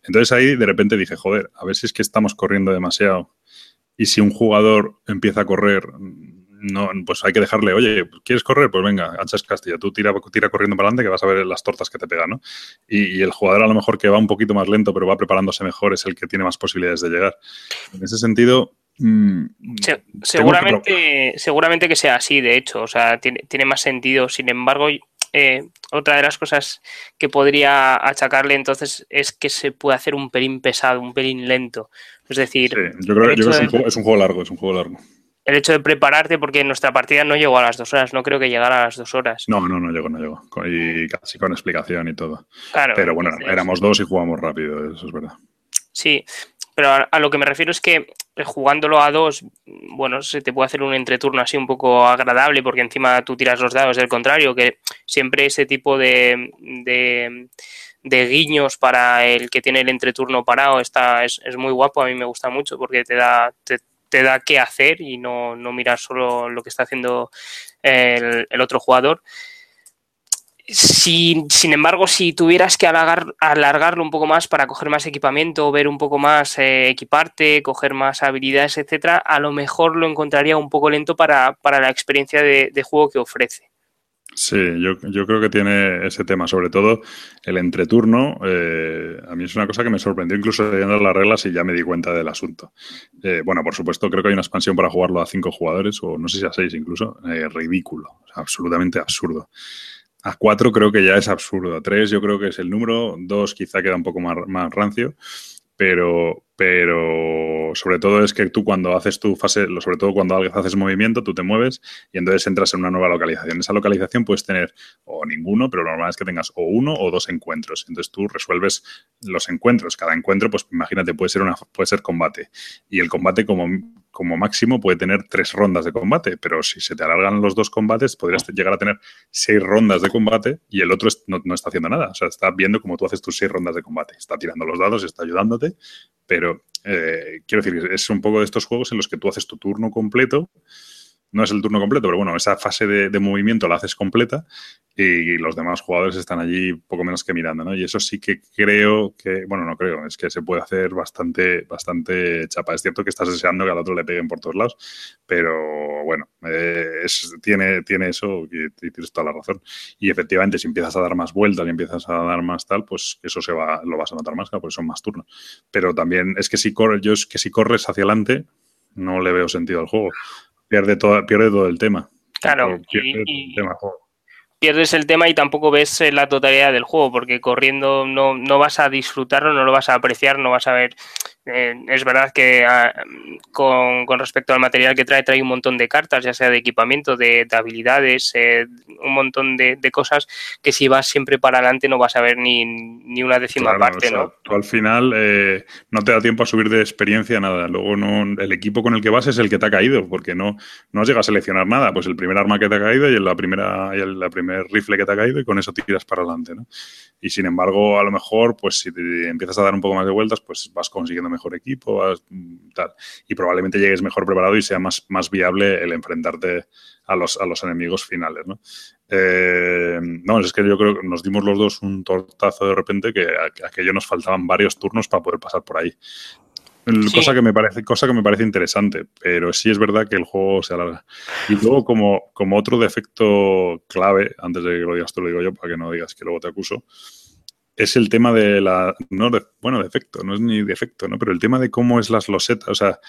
Entonces ahí de repente dije, joder, a ver si es que estamos corriendo demasiado y si un jugador empieza a correr no, pues hay que dejarle, oye, ¿quieres correr? Pues venga, anchas Castilla, tú tira, tira corriendo para adelante que vas a ver las tortas que te pegan, ¿no? Y, el jugador a lo mejor que va un poquito más lento, pero va preparándose mejor, es el que tiene más posibilidades de llegar. En ese sentido... Mm, seguramente, que seguramente que sea así, de hecho, o sea, tiene, tiene más sentido. Sin embargo, eh, otra de las cosas que podría achacarle entonces es que se puede hacer un pelín pesado, un pelín lento. Es decir, yo creo, que es, un juego, largo, es un juego largo. El hecho de prepararte, porque nuestra partida no llegó a las dos horas, no creo que llegara a las dos horas. No, no, no llegó, no llegó. Y casi con explicación y todo. Claro, Pero bueno, éramos dos y jugamos rápido, eso es verdad. Sí, pero a, lo que me refiero es que eh, jugándolo a dos, bueno, se te puede hacer un entreturno así un poco agradable porque encima tú tiras los dados del contrario, que siempre ese tipo de, de, guiños para el que tiene el entreturno parado está, es, es, muy guapo, a mí me gusta mucho porque te da, te, te da qué hacer y no, no mirar solo lo que está haciendo el, otro jugador. Si, sin embargo, si tuvieras que alargarlo un poco más para coger más equipamiento, ver un poco más, eh, equiparte, coger más habilidades, etcétera, a lo mejor lo encontraría un poco lento para, la experiencia de, juego que ofrece. Sí, yo, creo que tiene ese tema, sobre todo el entreturno. Eh, a mí es una cosa que me sorprendió incluso leyendo las reglas y ya me di cuenta del asunto. Eh, bueno, por supuesto, creo que hay una expansión para jugarlo a cinco jugadores o no sé si a seis incluso. ridículo, absolutamente absurdo. A cuatro creo que ya es absurdo. A tres yo creo que es el número. Dos quizá queda un poco más, más rancio. Pero, pero sobre todo es que tú cuando haces tu fase, sobre todo cuando haces movimiento, tú te mueves y entonces entras en una nueva localización. Esa localización puedes tener o ninguno, pero lo normal es que tengas o uno o dos encuentros. Entonces tú resuelves los encuentros. Cada encuentro, pues imagínate, puede ser una, puede ser combate. Y el combate como como máximo puede tener tres rondas de combate, pero si se te alargan los dos combates, podrías llegar a tener seis rondas de combate y el otro no, está haciendo nada. O sea, está viendo cómo tú haces tus seis rondas de combate. Está tirando los dados, está ayudándote, pero eh, quiero decir, es un poco de estos juegos en los que tú haces tu turno completo no es el turno completo, pero bueno, esa fase de, movimiento la haces completa y, los demás jugadores están allí poco menos que mirando, ¿no? Y eso sí que creo que, bueno, no creo, es que se puede hacer bastante, bastante chapa. Es cierto que estás deseando que al otro le peguen por todos lados, pero bueno, eh, tiene, tiene eso y, tienes toda la razón. Y efectivamente, si empiezas a dar más vueltas y empiezas a dar más tal, pues eso se va, lo vas a notar más, claro, porque son más turnos. Pero también es que si corres, es que si corres hacia adelante, no le veo sentido al juego pierde todo, pierde todo el tema. Claro, pierdes el tema y tampoco ves eh, la totalidad del juego, porque corriendo no, no vas a disfrutarlo, no lo vas a apreciar, no vas a ver eh, es verdad que ah, con, respecto al material que trae, trae un montón de cartas, ya sea de equipamiento, de, habilidades, eh, un montón de, cosas que si vas siempre para adelante no vas a ver ni, ni una décima parte, ¿no? Tú al final eh, no te da tiempo a subir de experiencia nada. Luego no, el equipo con el que vas es el que te ha caído, porque no, no has llegado a seleccionar nada. Pues el primer arma que te ha caído y la primera, y el la primer rifle que te ha caído y con eso tiras para adelante, ¿no? Y sin embargo, a lo mejor, pues si te empiezas a dar un poco más de vueltas, pues vas consiguiendo mejor equipo, vas, tal. Y probablemente llegues mejor preparado y sea más, más viable el enfrentarte a los, a los enemigos finales, ¿no? Eh, no, es que yo creo que nos dimos los dos un tortazo de repente que a, aquello nos faltaban varios turnos para poder pasar por ahí. Cosa, que me parece, cosa que me parece interesante, pero sí es verdad que el juego se alarga. Y luego, como, como otro defecto clave, antes de que lo digas tú, lo digo yo, para que no digas que luego te acuso, es el tema de la. No bueno, defecto, no es ni defecto, ¿no? Pero el tema de cómo es las losetas. O sea,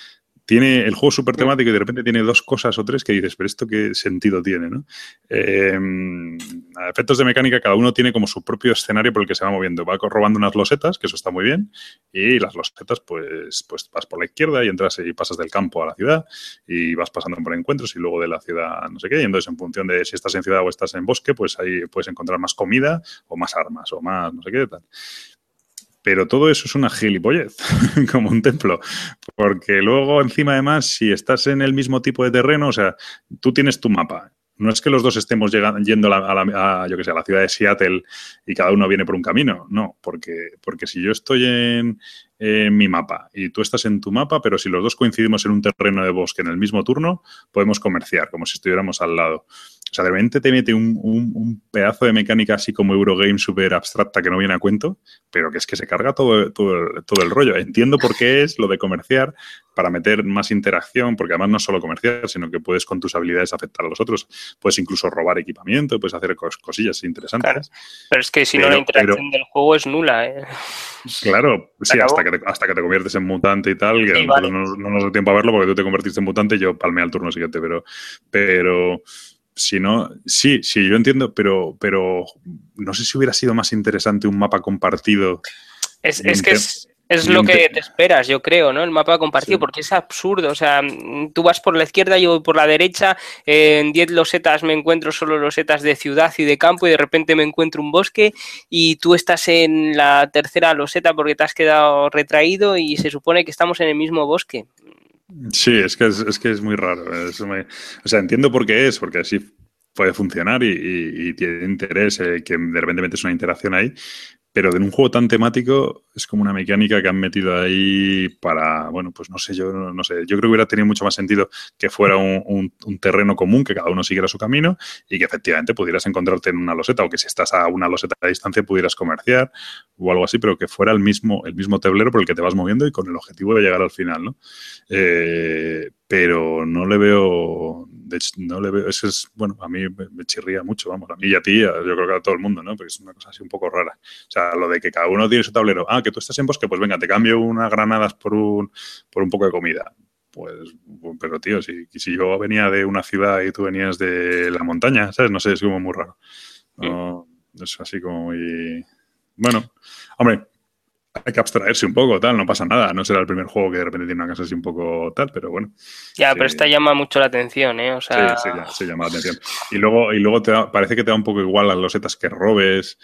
tiene el juego súper temático y de repente tiene dos cosas o tres que dices, pero esto qué sentido tiene, ¿no? Em, a efectos de mecánica, cada uno tiene como su propio escenario por el que se va moviendo. Va robando unas losetas, que eso está muy bien, y las losetas, pues, pues vas por la izquierda y entras y pasas del campo a la ciudad y vas pasando por encuentros y luego de la ciudad no sé qué. Y entonces, en función de si estás en ciudad o estás en bosque, pues ahí puedes encontrar más comida o más armas o más no sé qué tal. Pero todo eso es una gilipollez, como un templo. Porque luego, encima, además, si estás en el mismo tipo de terreno, o sea, tú tienes tu mapa. No es que los dos estemos llegando, yendo a, la, yo que a la ciudad de Seattle y cada uno viene por un camino. No, porque, porque si yo estoy en mi mapa y tú estás en tu mapa, pero si los dos coincidimos en un terreno de bosque en el mismo turno, podemos comerciar, como si estuviéramos al lado. O sea, de repente te mete un, pedazo de mecánica así como Eurogame súper abstracta que no viene a cuento, pero que es que se carga todo, todo, todo, el rollo. Entiendo por qué es lo de comerciar, para meter más interacción, porque además no es solo comerciar, sino que puedes con tus habilidades afectar a los otros. Puedes incluso robar equipamiento, puedes hacer cosillas interesantes. pero es que si no la interacción del juego es nula. ¿eh? Claro, sí, hasta que, te, hasta que te conviertes en mutante y tal, que no, nos da tiempo a verlo porque tú te convertiste en mutante y yo palmé al turno siguiente, pero... pero si no, sí, sí, yo entiendo, pero, pero no sé si hubiera sido más interesante un mapa compartido. Es, que es, Es lo que te esperas, yo creo, ¿no? El mapa compartido, porque es absurdo. O sea, tú vas por la izquierda, yo voy por la derecha, en 10 losetas me encuentro solo losetas de ciudad y de campo, y de repente me encuentro un bosque, y tú estás en la tercera loseta porque te has quedado retraído, y se supone que estamos en el mismo bosque. Sí, es que es, que es muy raro. o sea, entiendo por qué es, porque así puede funcionar y, tiene interés eh, que de repente metes una interacción ahí, pero en un juego tan temático es como una mecánica que han metido ahí para, bueno, pues no sé, yo no, sé, yo creo que hubiera tenido mucho más sentido que fuera un, terreno común, que cada uno siguiera su camino y que efectivamente pudieras encontrarte en una loseta o que si estás a una loseta de distancia pudieras comerciar o algo así, pero que fuera el mismo, el mismo tablero por el que te vas moviendo y con el objetivo de llegar al final, ¿no? Eh, pero no le veo, no le veo, eso es, bueno, a mí me chirría mucho, vamos, a mí y a ti, yo creo que a todo el mundo, ¿no? Porque es una cosa así un poco rara. O sea, lo de que cada uno tiene su tablero, ah, que tú estás en bosque, pues venga, te cambio unas granadas por un, por un poco de comida. Pues, pero tío, si, si yo venía de una ciudad y tú venías de la montaña, ¿sabes? No sé, es como muy raro. No, es así como muy... Bueno, hombre, hay que abstraerse un poco, tal, no pasa nada. No será el primer juego que de repente tiene una casa así un poco tal, pero bueno. Ya, pero esta llama mucho la atención, ¿eh? O sea... Sí, sí, sí, llama la atención. Y luego, y luego te parece que te da un poco igual las losetas que robes,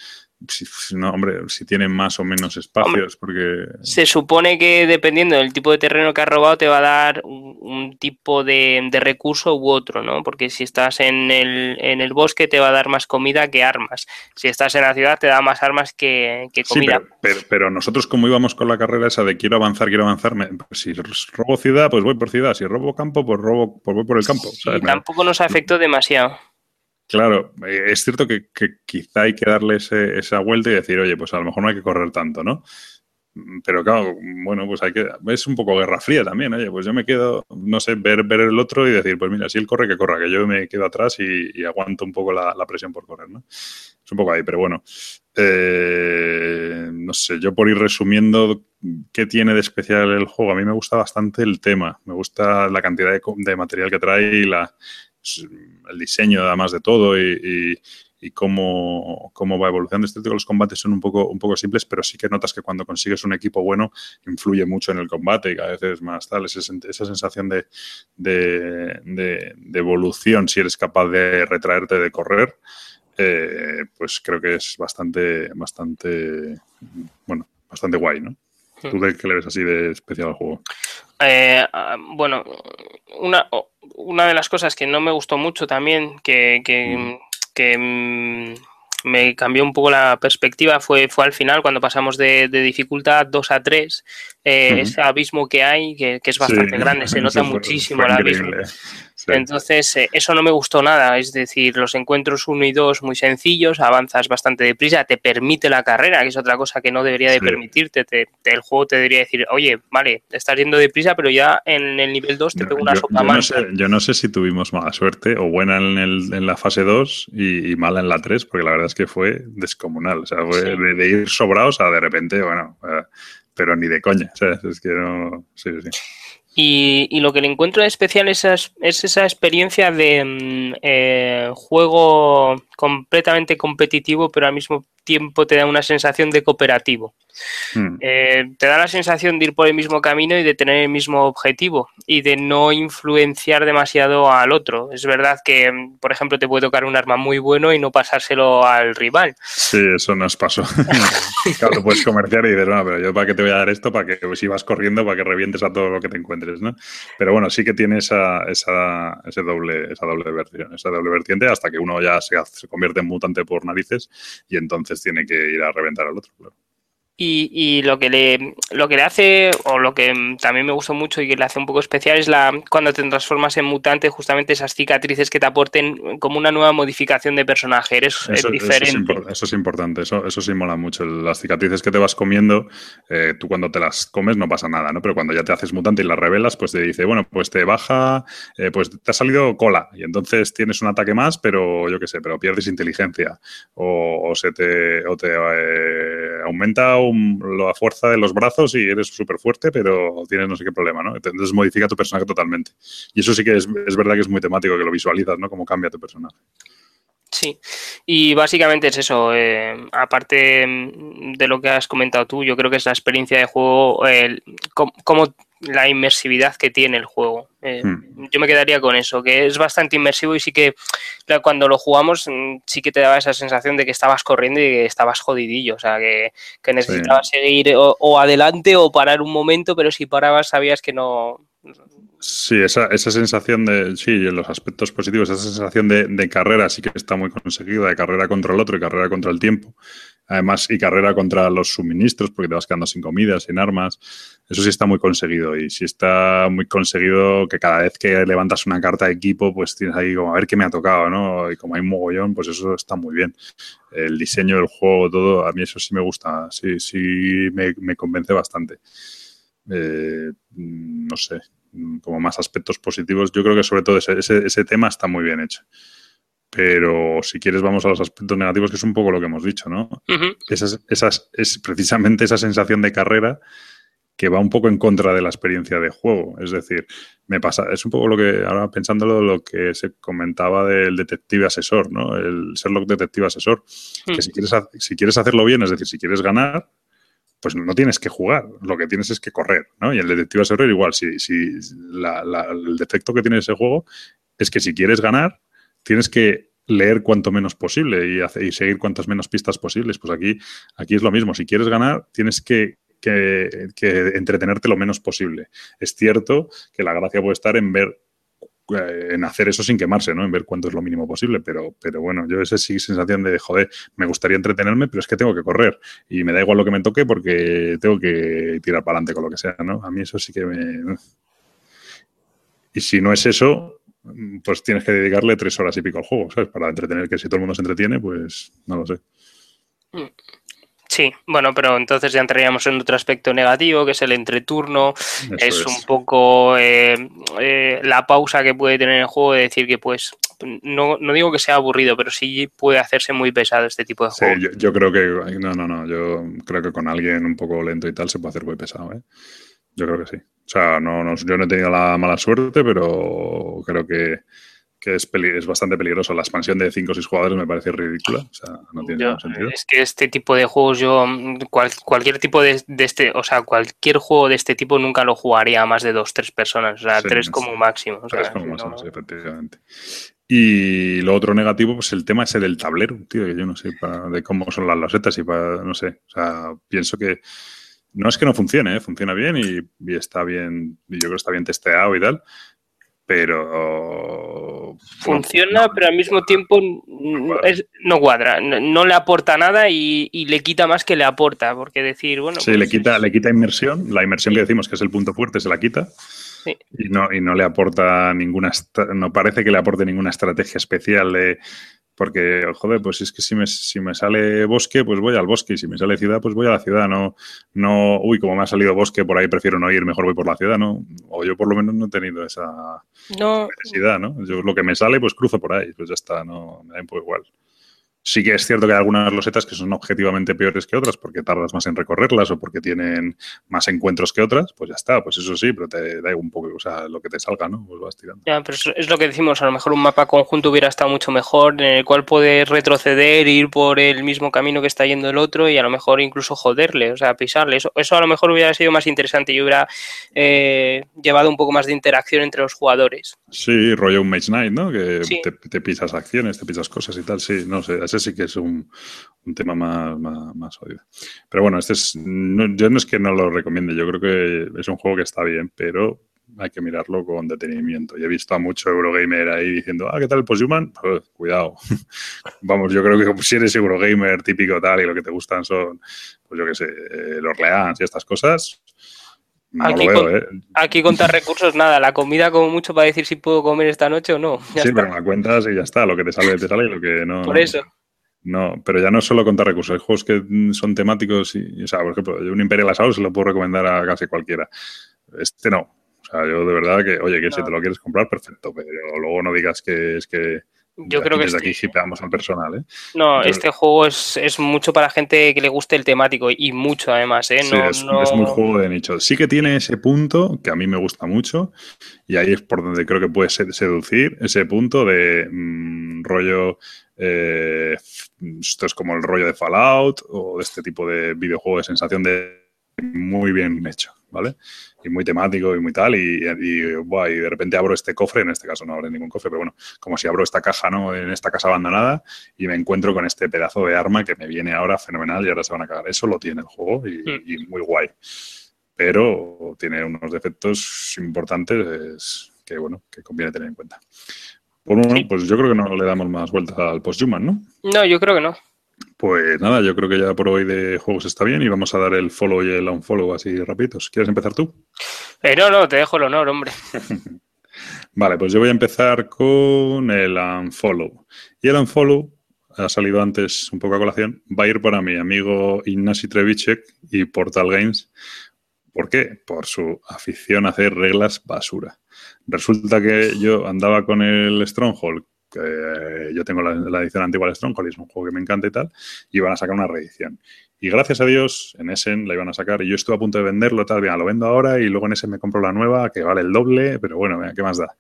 si, no, hombre, si tienen más o menos espacios, porque... Se supone que dependiendo del tipo de terreno que has robado te va a dar un, tipo de, recurso u otro, ¿no? Porque si estás en el, en el, bosque te va a dar más comida que armas. Si estás en la ciudad te da más armas que, comida. pero, pero, nosotros como íbamos con la carrera esa de quiero avanzar, quiero avanzar, pues si robo ciudad, pues voy por ciudad. Si robo campo, pues robo, pues voy por el campo. Y tampoco nos afectó demasiado. Claro, eh, es cierto que, quizá hay que darle esa vuelta y decir, oye, pues a lo mejor no hay que correr tanto, ¿no? Mm, pero claro, bueno, pues hay que. Es un poco guerra fría también, oye, pues yo me quedo, no sé, ver, el otro y decir, pues mira, si él corre, que corra, que yo me quedo atrás y, aguanto un poco la, presión por correr, ¿no? Es un poco ahí, pero bueno. Eh, no sé, yo por ir resumiendo qué tiene de especial el juego, a mí me gusta bastante el tema, me gusta la cantidad de, de material que trae y la el diseño además de todo y, cómo, va evolucionando. Este tipo los combates son un poco, un poco simples, pero sí que notas que cuando consigues un equipo bueno influye mucho en el combate y cada vez es más tal. esa sensación de, de, evolución, si eres capaz de retraerte, de correr, eh, pues creo que es bastante, bastante, bueno, bastante guay, ¿no? ¿Tú de qué le ves así de especial al juego? Eh, ah, bueno, una, una de las cosas que no me gustó mucho también, que, que, mm, me cambió un poco la perspectiva, fue, fue al final cuando pasamos de, dificultad 2 a 3, eh, ese abismo que hay, que, es bastante grande, se nota muchísimo el abismo. Entonces, eh, eso no me gustó nada. Es decir, los encuentros 1 y 2 muy sencillos, avanzas bastante deprisa, te permite la carrera, que es otra cosa que no debería de permitirte. el juego te debería decir, oye, vale, estás yendo deprisa, pero ya en el nivel 2 te pego una sopa yo No sé, yo no sé si tuvimos mala suerte o buena en, el, en la fase 2 y, mala en la 3, porque la verdad es que fue descomunal. O sea, fue de, ir sobrados a de repente, bueno, eh, pero ni de coña. Es que no. Sí, sí. Y, lo que le encuentro especial es, es esa experiencia de mm, eh, juego completamente competitivo, pero al mismo tiempo te da una sensación de cooperativo. Hmm. Eh, te da la sensación de ir por el mismo camino y de tener el mismo objetivo y de no influenciar demasiado al otro. Es verdad que, por ejemplo, te puede tocar un arma muy bueno y no pasárselo al rival. Sí, eso nos pasó. claro, tú puedes comerciar y dices, no, pero yo para qué te voy a dar esto, para que si vas corriendo, para que revientes a todo lo que te encuentres, ¿no? Pero bueno, sí que tiene esa, esa, ese doble, esa doble versión, esa doble vertiente hasta que uno ya se, se convierte en mutante por narices y entonces tiene que ir a reventar al otro. Claro. Y, lo que le lo que le hace, o lo que también me gustó mucho y que le hace un poco especial, es la cuando te transformas en mutante, justamente esas cicatrices que te aporten como una nueva modificación de personaje. Eres eso, diferente. Eso es, importante, eso, eso sí mola mucho. Las cicatrices que te vas comiendo, eh, tú cuando te las comes no pasa nada, ¿no? Pero cuando ya te haces mutante y las revelas, pues te dice, bueno, pues te baja, eh, pues te ha salido cola y entonces tienes un ataque más, pero yo qué sé, pero pierdes inteligencia o, se te, o te eh, aumenta la fuerza de los brazos y eres súper fuerte, pero tienes no sé qué problema, ¿no? Entonces modifica tu personaje totalmente. Y eso sí que es, verdad que es muy temático, que lo visualizas, ¿no? Cómo cambia tu personaje. Sí, y básicamente es eso. Eh, aparte de lo que has comentado tú, yo creo que es la experiencia de juego, el, cómo, la inmersividad que tiene el juego. Eh, hmm. Yo me quedaría con eso, que es bastante inmersivo y sí que cuando lo jugamos mm, sí que te daba esa sensación de que estabas corriendo y que estabas jodidillo, o sea, que, necesitabas seguir o, adelante o parar un momento, pero si parabas sabías que no, Sí, esa, esa sensación de, sí, en los aspectos positivos, esa sensación de, de, carrera sí que está muy conseguida, de carrera contra el otro y carrera contra el tiempo. Además, y carrera contra los suministros, porque te vas quedando sin comida, sin armas. Eso sí está muy conseguido. Y sí está muy conseguido que cada vez que levantas una carta de equipo, pues tienes ahí como a ver qué me ha tocado, ¿no? Y como hay un mogollón, pues eso está muy bien. El diseño del juego, todo, a mí eso sí me gusta, sí, sí me, convence bastante. Eh, no sé, como más aspectos positivos. Yo creo que sobre todo ese, ese, tema está muy bien hecho. Pero si quieres vamos a los aspectos negativos, que es un poco lo que hemos dicho, ¿no? esas, esas, es precisamente esa sensación de carrera que va un poco en contra de la experiencia de juego. Es decir, me pasa, es un poco lo que, ahora pensándolo, lo que se comentaba del detective asesor, ¿no? El Sherlock detective asesor. Que hmm. si quieres, si quieres hacerlo bien, es decir, si quieres ganar, pues no tienes que jugar, lo que tienes es que correr, ¿no? Y el detective error igual, si, si el defecto que tiene ese juego es que si quieres ganar, tienes que leer cuanto menos posible y, seguir cuantas menos pistas posibles. Pues aquí, aquí es lo mismo, si quieres ganar, tienes que entretenerte lo menos posible. Es cierto que la gracia puede estar en ver eh, en hacer eso sin quemarse, ¿no? En ver cuánto es lo mínimo posible. Pero, pero bueno, yo esa sí sensación de, joder, me gustaría entretenerme, pero es que tengo que correr. Y me da igual lo que me toque porque tengo que tirar para adelante con lo que sea, ¿no? A mí eso sí que me... Y si no es eso, pues tienes que dedicarle tres horas y pico al juego, ¿sabes? Para entretener, que si todo el mundo se entretiene, pues no lo sé. Mm. Sí, bueno, pero entonces ya entraríamos en otro aspecto negativo, que es el entreturno. es, un poco eh, eh, la pausa que puede tener el juego de decir que, pues, no, no, digo que sea aburrido, pero sí puede hacerse muy pesado este tipo de juego. Sí, yo, creo que, no, no, no, yo creo que con alguien un poco lento y tal se puede hacer muy pesado, ¿eh? Yo creo que sí. O sea, no, no, yo no he tenido la mala suerte, pero creo que que es, es bastante peligroso. La expansión de 5 o 6 jugadores me parece ridícula. O sea, no tiene ningún sentido. Es que este tipo de juegos, yo, cualquier tipo de, este, o sea, cualquier juego de este tipo nunca lo jugaría a más de 2 tres personas. O sea, 3 como máximo. tres como máximo, efectivamente. Y lo otro negativo, pues el tema ese del tablero, tío, que yo no sé de cómo son las losetas y para, no sé. O sea, pienso que no es que no funcione, ¿eh? funciona bien y, y, está bien, y yo creo que está bien testeado y tal, pero... Funciona, pero al mismo tiempo no cuadra, no, le aporta nada y, le quita más que le aporta, porque decir, bueno... Sí, le, pues quita, le quita inmersión, la inmersión que decimos que es el punto fuerte se la quita. Y, no, y no le aporta ninguna, no parece que le aporte ninguna estrategia especial de, porque, joder, pues es que si me, si me sale bosque, pues voy al bosque. Y si me sale ciudad, pues voy a la ciudad. No, no, uy, como me ha salido bosque, por ahí prefiero no ir, mejor voy por la ciudad, ¿no? O yo por lo menos no he tenido esa necesidad, ¿no? Yo lo que me sale, pues cruzo por ahí. Pues ya está, no, me da un poco igual. Sí que es cierto que hay algunas losetas que son objetivamente peores que otras porque tardas más en recorrerlas o porque tienen más encuentros que otras, pues ya está, pues eso sí, pero te da un poco, o sea, lo que te salga, ¿no? Pues vas tirando. Ya, pero es lo que decimos, a lo mejor un mapa conjunto hubiera estado mucho mejor, en el cual puedes retroceder, ir por el mismo camino que está yendo el otro y a lo mejor incluso joderle, o sea, pisarle. Eso, eso a lo mejor hubiera sido más interesante y hubiera eh, llevado un poco más de interacción entre los jugadores. Sí, rollo un Mage Knight, ¿no? Que te, pisas acciones, te pisas cosas y tal, sí, no sé, ese sí que es un, tema más, más, Pero bueno, este es, yo no es que no lo recomiende, yo creo que es un juego que está bien, pero hay que mirarlo con detenimiento. Y he visto a mucho Eurogamer ahí diciendo, ah, ¿qué tal el Posthuman? Pues, cuidado. Vamos, yo creo que si eres Eurogamer típico tal y lo que te gustan son, pues yo qué sé, eh, los Leans y estas cosas, aquí, ¿eh? aquí contar recursos, nada. La comida como mucho para decir si puedo comer esta noche o no. sí, pero me cuentas y ya está. Lo que te sale, te sale y lo que no. Por eso. No, pero ya no es solo contar recursos, hay juegos que son temáticos y, o sea, por ejemplo, un Imperial Assault se lo puedo recomendar a casi cualquiera. Este no. O sea, yo de verdad que, oye, que si te lo quieres comprar, perfecto, pero luego no digas que es que yo creo que desde aquí hipeamos al personal, ¿eh? No, este juego es, es, mucho para gente que le guste el temático y mucho además, ¿eh? sí, es, muy juego de nicho. Sí que tiene ese punto que a mí me gusta mucho y ahí es por donde creo que puede seducir ese punto de mm, rollo, eh, esto es como el rollo de Fallout o de este tipo de videojuego de sensación de muy bien hecho, ¿vale? Y muy temático y muy tal, y, de repente abro este cofre, en este caso no abro ningún cofre, pero bueno, como si abro esta caja, ¿no? En esta casa abandonada y me encuentro con este pedazo de arma que me viene ahora fenomenal y ahora se van a cagar. Eso lo tiene el juego y, hmm. muy guay. Pero tiene unos defectos importantes que, bueno, que conviene tener en cuenta. Por uno, pues yo creo que no le damos más vueltas al post-human, ¿no? No, yo creo que no. Pues nada, yo creo que ya por hoy de juegos está bien y vamos a dar el follow y el unfollow así rapiditos. ¿Quieres empezar tú? Eh, no, no, te dejo el honor, hombre. vale, pues yo voy a empezar con el unfollow. Y el unfollow ha salido antes un poco a colación, va a ir para mi amigo Ignacy Trevicek y Portal Games. ¿Por qué? Por su afición a hacer reglas basura. Resulta que yo andaba con el Stronghold que yo tengo la, edición antigua de Stronghold es un juego que me encanta y tal, y iban a sacar una reedición. Y gracias a Dios, en Essen la iban a sacar y yo estuve a punto de venderlo, tal, bien, lo vendo ahora y luego en Essen me compro la nueva, que vale el doble, pero bueno, ¿qué más da?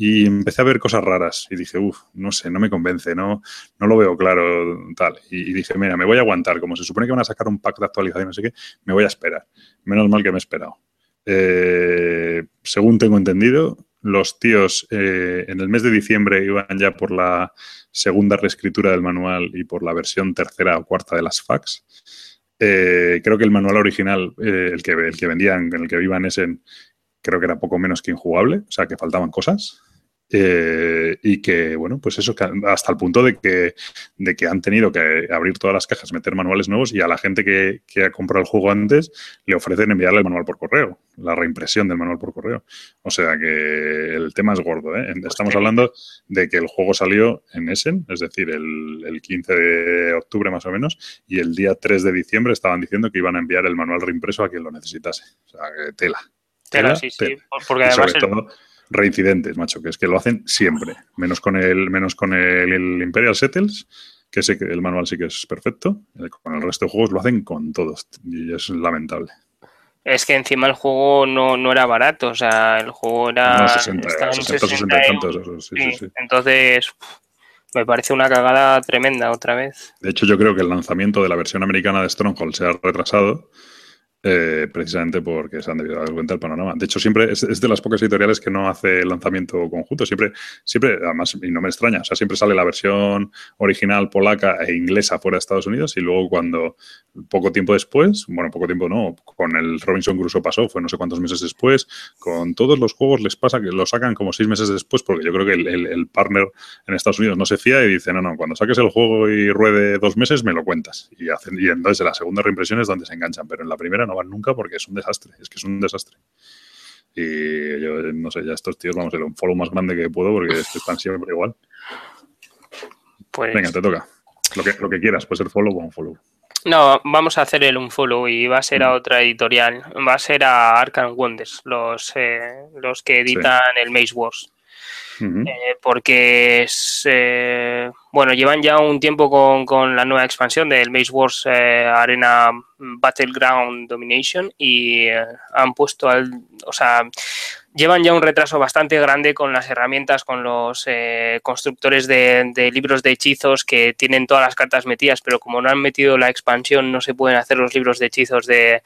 Y empecé a ver cosas raras y dije, uff, no sé, no me convence, no, no lo veo claro, tal. Y, dije, mira, me voy a aguantar, como se supone que van a sacar un pack de actualización, no sé qué, me voy a esperar. Menos mal que me he esperado. Eh, según tengo entendido, los tíos eh, en el mes de diciembre iban ya por la segunda reescritura del manual y por la versión tercera o cuarta de las fax. Eh, creo que el manual original, eh, el, que, el que vendían, en el que vivan ese, creo que era poco menos que injugable, o sea que faltaban cosas. Eh, y que, bueno, pues eso, hasta el punto de que, de que han tenido que abrir todas las cajas, meter manuales nuevos y a la gente que, que, ha comprado el juego antes le ofrecen enviarle el manual por correo, la reimpresión del manual por correo. O sea que el tema es gordo. ¿eh? Estamos hablando de que el juego salió en Essen, es decir, el, el 15 de octubre más o menos, y el día 3 de diciembre estaban diciendo que iban a enviar el manual reimpreso a quien lo necesitase. O sea, que tela. Tela, sí, sí. Porque además reincidentes, macho, que es que lo hacen siempre, menos con el, menos con el, Imperial Settles, que sé que el manual sí que es perfecto, con el resto de juegos lo hacen con todos y es lamentable. Es que encima el juego no, no era barato, o sea, el juego era... No, 60, 60, 60, y tantos, sí, sí, sí. Entonces, me parece una cagada tremenda otra vez. De hecho, yo creo que el lanzamiento de la versión americana de Stronghold se ha retrasado eh, precisamente porque se han debido dar cuenta del panorama. De hecho, siempre es, de las pocas editoriales que no hace lanzamiento conjunto. Siempre, siempre, además, y no me extraña, o sea, siempre sale la versión original polaca e inglesa fuera de Estados Unidos y luego cuando poco tiempo después, bueno, poco tiempo no, con el Robinson Crusoe pasó, fue no sé cuántos meses después, con todos los juegos les pasa que lo sacan como seis meses después porque yo creo que el, partner en Estados Unidos no se fía y dice, no, no, cuando saques el juego y ruede dos meses me lo cuentas. Y, hacen, y entonces la segunda reimpresión es donde se enganchan, pero en la primera no van nunca porque es un desastre, es que es un desastre. Y yo, no sé, ya estos tíos vamos a hacer un follow más grande que puedo porque están siempre igual. Pues... Venga, te toca. Lo que, lo que quieras, puede ser follow o un follow. No, vamos a hacer el un follow y va a ser a mm. otra editorial. Va a ser a Arkham Wonders, los, eh, los que editan el Maze Wars. Eh, porque es, eh, bueno, llevan ya un tiempo con, con la nueva expansión del Maze Wars Arena Battleground Domination y han puesto al, o sea, llevan ya un retraso bastante grande con las herramientas, con los eh, constructores de, libros de hechizos que tienen todas las cartas metidas, pero como no han metido la expansión, no se pueden hacer los libros de hechizos de,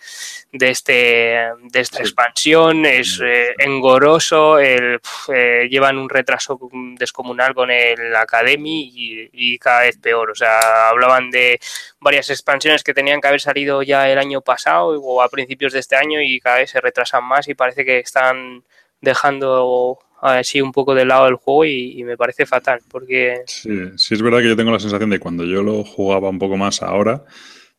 de este, de esta expansión. Es eh, engoroso, el, eh, llevan un retraso descomunal con el Academy y, y cada vez peor. O sea, hablaban de varias expansiones que tenían que haber salido ya el año pasado o a principios de este año y cada vez se retrasan más y parece que están dejando así un poco de lado el juego y, me parece fatal porque... Sí, sí es verdad que yo tengo la sensación de cuando yo lo jugaba un poco más ahora,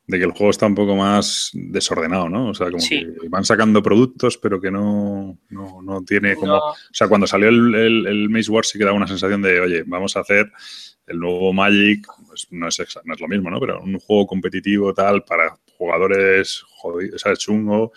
de que el juego está un poco más desordenado, ¿no? O sea, como que van sacando productos, pero que no, no, no tiene como... O sea, cuando salió el, el, el Maze War sí que daba una sensación de, oye, vamos a hacer el nuevo Magic, pues no es, no es lo mismo, ¿no? Pero un juego competitivo tal para jugadores jodidos, ¿sabes? Chungo,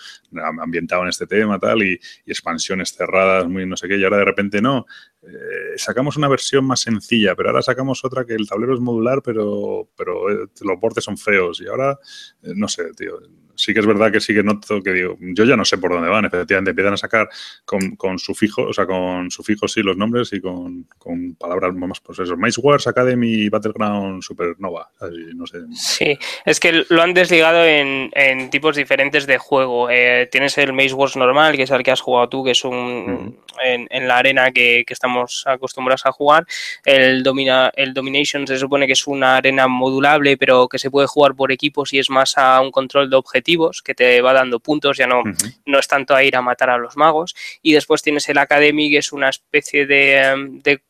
ambientado en este tema, tal, y, expansiones cerradas, muy no sé qué, y ahora de repente no. Eh, sacamos una versión más sencilla, pero ahora sacamos otra que el tablero es modular, pero, pero eh, los bordes son feos, y ahora, eh, no sé, tío, sí que es verdad que sí que noto que digo, yo ya no sé por dónde van, efectivamente, empiezan a sacar con, con sufijo, o sea, con sufijos sí los nombres y con, con palabras más, pues eso, Mice Wars Academy Battleground Supernova, así, no sé. Sí, es que lo han desligado en, en tipos diferentes de juego. Eh, tienes el Maze Wars normal, que es el que has jugado tú, que es un en, en, la arena que, que, estamos acostumbrados a jugar. El, domina, el Domination se supone que es una arena modulable, pero que se puede jugar por equipos y es más a un control de objetivos que te va dando puntos, ya no, uh -huh. no es tanto a ir a matar a los magos. Y después tienes el Academy, que es una especie de, de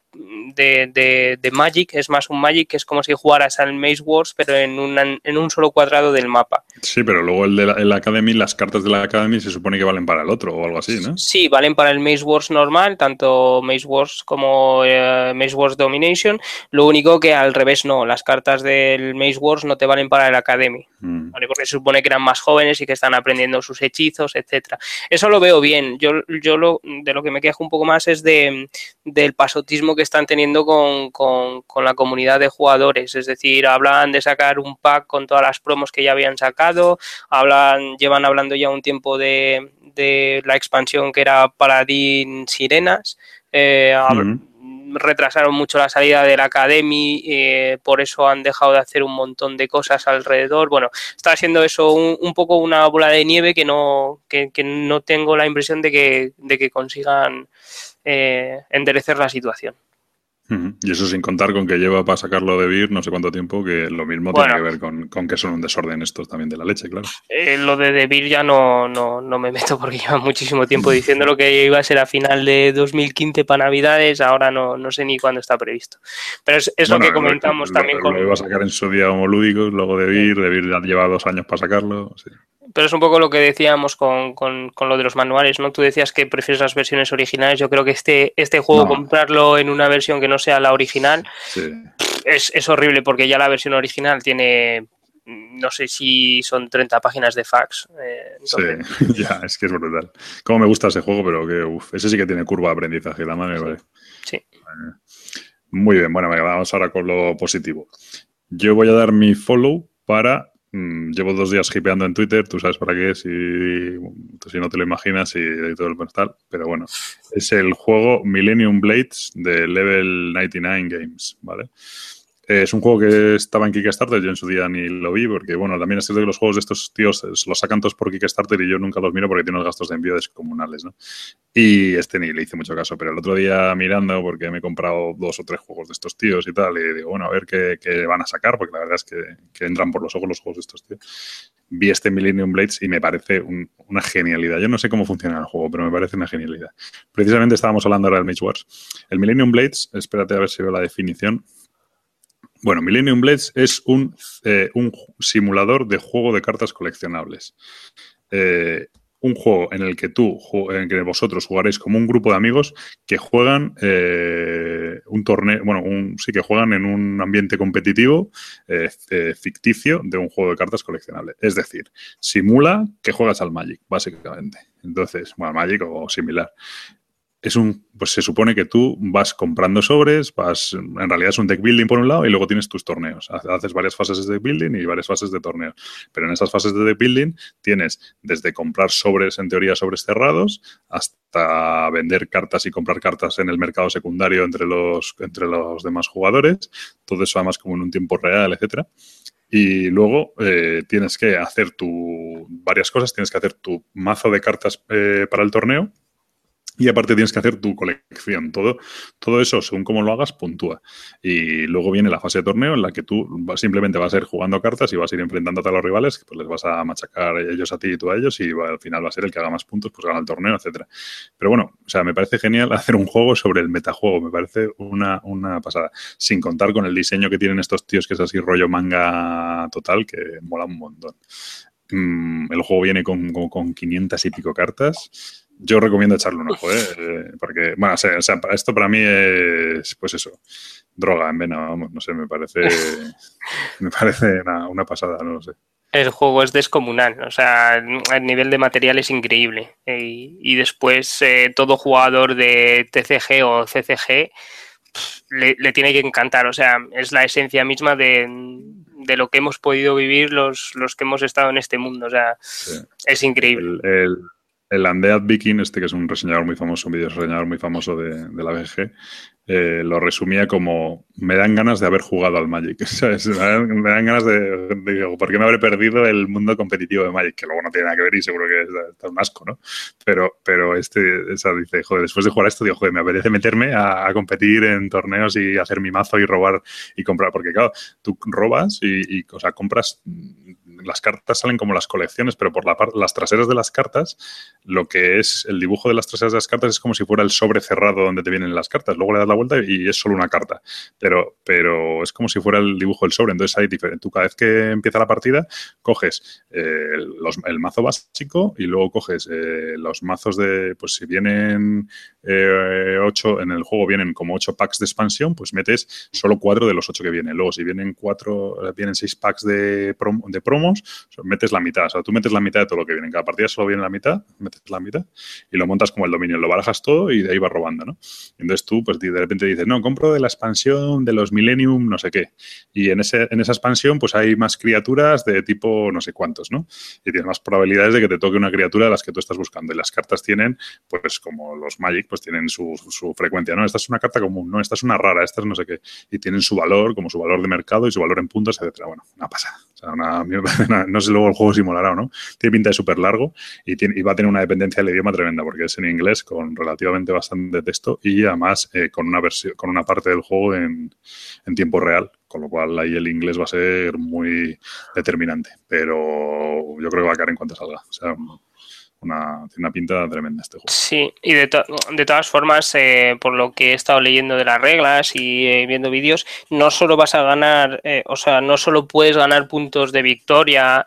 de, de, de, Magic, es más un Magic que es como si jugaras al Maze Wars, pero en, una, en un solo cuadrado del mapa. Sí, pero luego el de la el Academy, las cartas de la Academy se supone que valen para el otro o algo así, ¿no? Sí, valen para el Maze Wars normal, tanto Maze Wars como eh, Maze Wars Domination. Lo único que al revés no, las cartas del Maze Wars no te valen para el Academy, mm. ¿vale? Porque se supone que eran más jóvenes y que están aprendiendo sus hechizos, etcétera. Eso lo veo bien. Yo, yo lo, de lo que me quejo un poco más es de, del pasotismo que están teniendo con, con, con, la comunidad de jugadores. Es decir, hablan de sacar un pack con todas las promos que ya habían sacado, hablan, llevan hablando ya un tiempo de, de la expansión que era Paladín Sirenas. Eh, uh -huh. Retrasaron mucho la salida de la Academy, eh, por eso han dejado de hacer un montón de cosas alrededor. Bueno, está siendo eso un, un poco una bola de nieve que no, que, que no tengo la impresión de que, de que consigan eh, enderecer la situación. Y eso sin contar con que lleva para sacarlo de Vir no sé cuánto tiempo, que lo mismo bueno, tiene que ver con, con, que son un desorden estos también de la leche, claro. Eh, lo de Debir ya no, no, no, me meto porque lleva muchísimo tiempo diciendo lo que iba a ser a final de 2015 para Navidades, ahora no, no sé ni cuándo está previsto. Pero es, es bueno, lo que comentamos lo, también lo, con... Lo iba a sacar en su día como lúdicos, luego Debir, Debir ya lleva dos años para sacarlo, sí pero es un poco lo que decíamos con, con, con, lo de los manuales, ¿no? Tú decías que prefieres las versiones originales. Yo creo que este, este juego, no. comprarlo en una versión que no sea la original, sí. es, es, horrible porque ya la versión original tiene. No sé si son 30 páginas de fax. Eh, entonces... Sí, ya, es que es brutal. Como me gusta ese juego, pero que uf, ese sí que tiene curva de aprendizaje, la madre, sí. vale. Sí. Muy bien, bueno, vamos ahora con lo positivo. Yo voy a dar mi follow para llevo dos días hipeando en Twitter, tú sabes para qué, si, si no te lo imaginas y, y todo el tal, pero bueno, es el juego Millennium Blades de Level 99 Games, ¿vale? Es un juego que estaba en Kickstarter, yo en su día ni lo vi, porque bueno, también es cierto que los juegos de estos tíos los sacan todos por Kickstarter y yo nunca los miro porque tienen los gastos de envío descomunales, ¿no? Y este ni le hice mucho caso, pero el otro día mirando, porque me he comprado dos o tres juegos de estos tíos y tal, y digo, bueno, a ver qué, van a sacar, porque la verdad es que, entran por los ojos los juegos de estos tíos. Vi este Millennium Blades y me parece un, una genialidad. Yo no sé cómo funciona el juego, pero me parece una genialidad. Precisamente estábamos hablando ahora del Mage Wars. El Millennium Blades, espérate a ver si veo la definición, bueno, Millennium Blades es un, eh, un, simulador de juego de cartas coleccionables. Eh, un juego en el que tú, en que vosotros jugaréis como un grupo de amigos que juegan eh, un torneo, bueno, un, sí que juegan en un ambiente competitivo ficticio de un juego de cartas coleccionable. Es decir, simula que juegas al Magic, básicamente. Entonces, bueno, Magic o similar es un, pues se supone que tú vas comprando sobres, vas, en realidad es un deck building por un lado y luego tienes tus torneos. Haces varias fases de deck building y varias fases de torneo. Pero en esas fases de deck building tienes desde comprar sobres, en teoría sobres cerrados, hasta vender cartas y comprar cartas en el mercado secundario entre los, entre los demás jugadores. Todo eso además como en un tiempo real, etcétera. Y luego eh, tienes que hacer tu varias cosas. Tienes que hacer tu mazo de cartas eh, para el torneo, y aparte tienes que hacer tu colección. Todo, todo eso, según cómo lo hagas, puntúa. Y luego viene la fase de torneo en la que tú simplemente vas a ir jugando cartas y vas a ir enfrentándote a los rivales, pues les vas a machacar ellos a ti y tú a ellos, y al final va a ser el que haga más puntos, pues gana el torneo, etcétera. Pero bueno, o sea, me parece genial hacer un juego sobre el metajuego, me parece una, una pasada. Sin contar con el diseño que tienen estos tíos, que es así rollo manga total, que mola un montón. Mm, el juego viene con, con, con 500 y pico cartas yo recomiendo echarle un ojo, ¿eh? Porque, bueno, o sea, esto para mí es, pues eso, droga en vena, vamos, no sé, me parece, me parece una, una, pasada, no lo sé. El juego es descomunal, o sea, el nivel de material es increíble. Y, y después eh, todo jugador de TCG o CCG le, le, tiene que encantar, o sea, es la esencia misma de, de lo que hemos podido vivir los, los que hemos estado en este mundo. O sea, es increíble. El, el, Undead Viking, este que es un reseñador muy famoso, un video reseñador muy famoso de, la BG, eh, lo resumía como me dan ganas de haber jugado al Magic. Me, dan, ganas de, digo, ¿por qué me habré perdido el mundo competitivo de Magic? Que luego no tiene nada que ver y seguro que está un asco, ¿no? Pero, pero este, esa dice, joder, después de jugar esto, digo, joder, me apetece meterme a, competir en torneos y hacer mi mazo y robar y comprar. Porque claro, tú robas y, y o sea, compras las cartas salen como las colecciones, pero por la las traseras de las cartas, lo que es el dibujo de las traseras de las cartas es como si fuera el sobre cerrado donde te vienen las cartas. Luego le das la vuelta y es solo una carta. Pero, pero es como si fuera el dibujo del sobre. Entonces hay diferente. Tú cada vez que empieza la partida, coges eh, el mazo básico y luego coges eh, los mazos de, pues si vienen eh, ocho, en el juego vienen como ocho packs de expansión, pues metes solo cuatro de los ocho que vienen. Luego, si vienen cuatro, vienen seis packs de, de metes la mitad. O sea, tú metes la mitad de todo lo que viene. En cada partida solo viene la mitad, metes la mitad y lo montas como el dominio. Lo barajas todo y de ahí vas robando, ¿no? Entonces tú, pues de repente dices, no, compro de la expansión de los Millennium, no sé qué. Y en, ese, en esa expansión, pues hay más criaturas de tipo no sé cuántos, ¿no? Y tienes más probabilidades de que te toque una criatura de las que tú estás buscando. Y las cartas tienen, pues como los Magic, pues tienen su, frecuencia, ¿no? Esta es una carta común, ¿no? Esta es una rara, esta es no sé qué. Y tienen su valor, como su valor de mercado y su valor en puntos, etcétera. Bueno, una pasada. O sea, una, no sé luego el juego si molará o no. Tiene pinta de súper largo y, va a tener una dependencia del idioma tremenda porque es en inglés con relativamente bastante texto y además eh, con una versión, con una parte del juego en, en tiempo real, con lo cual ahí el inglés va a ser muy determinante. Pero yo creo que va a caer en cuanto salga. O sea, una, tiene pinta tremenda este juego. Sí, y de, de todas formas, eh, por lo que he estado leyendo de las reglas y eh, viendo vídeos, no solo vas a ganar, eh, o sea, no solo puedes ganar puntos de victoria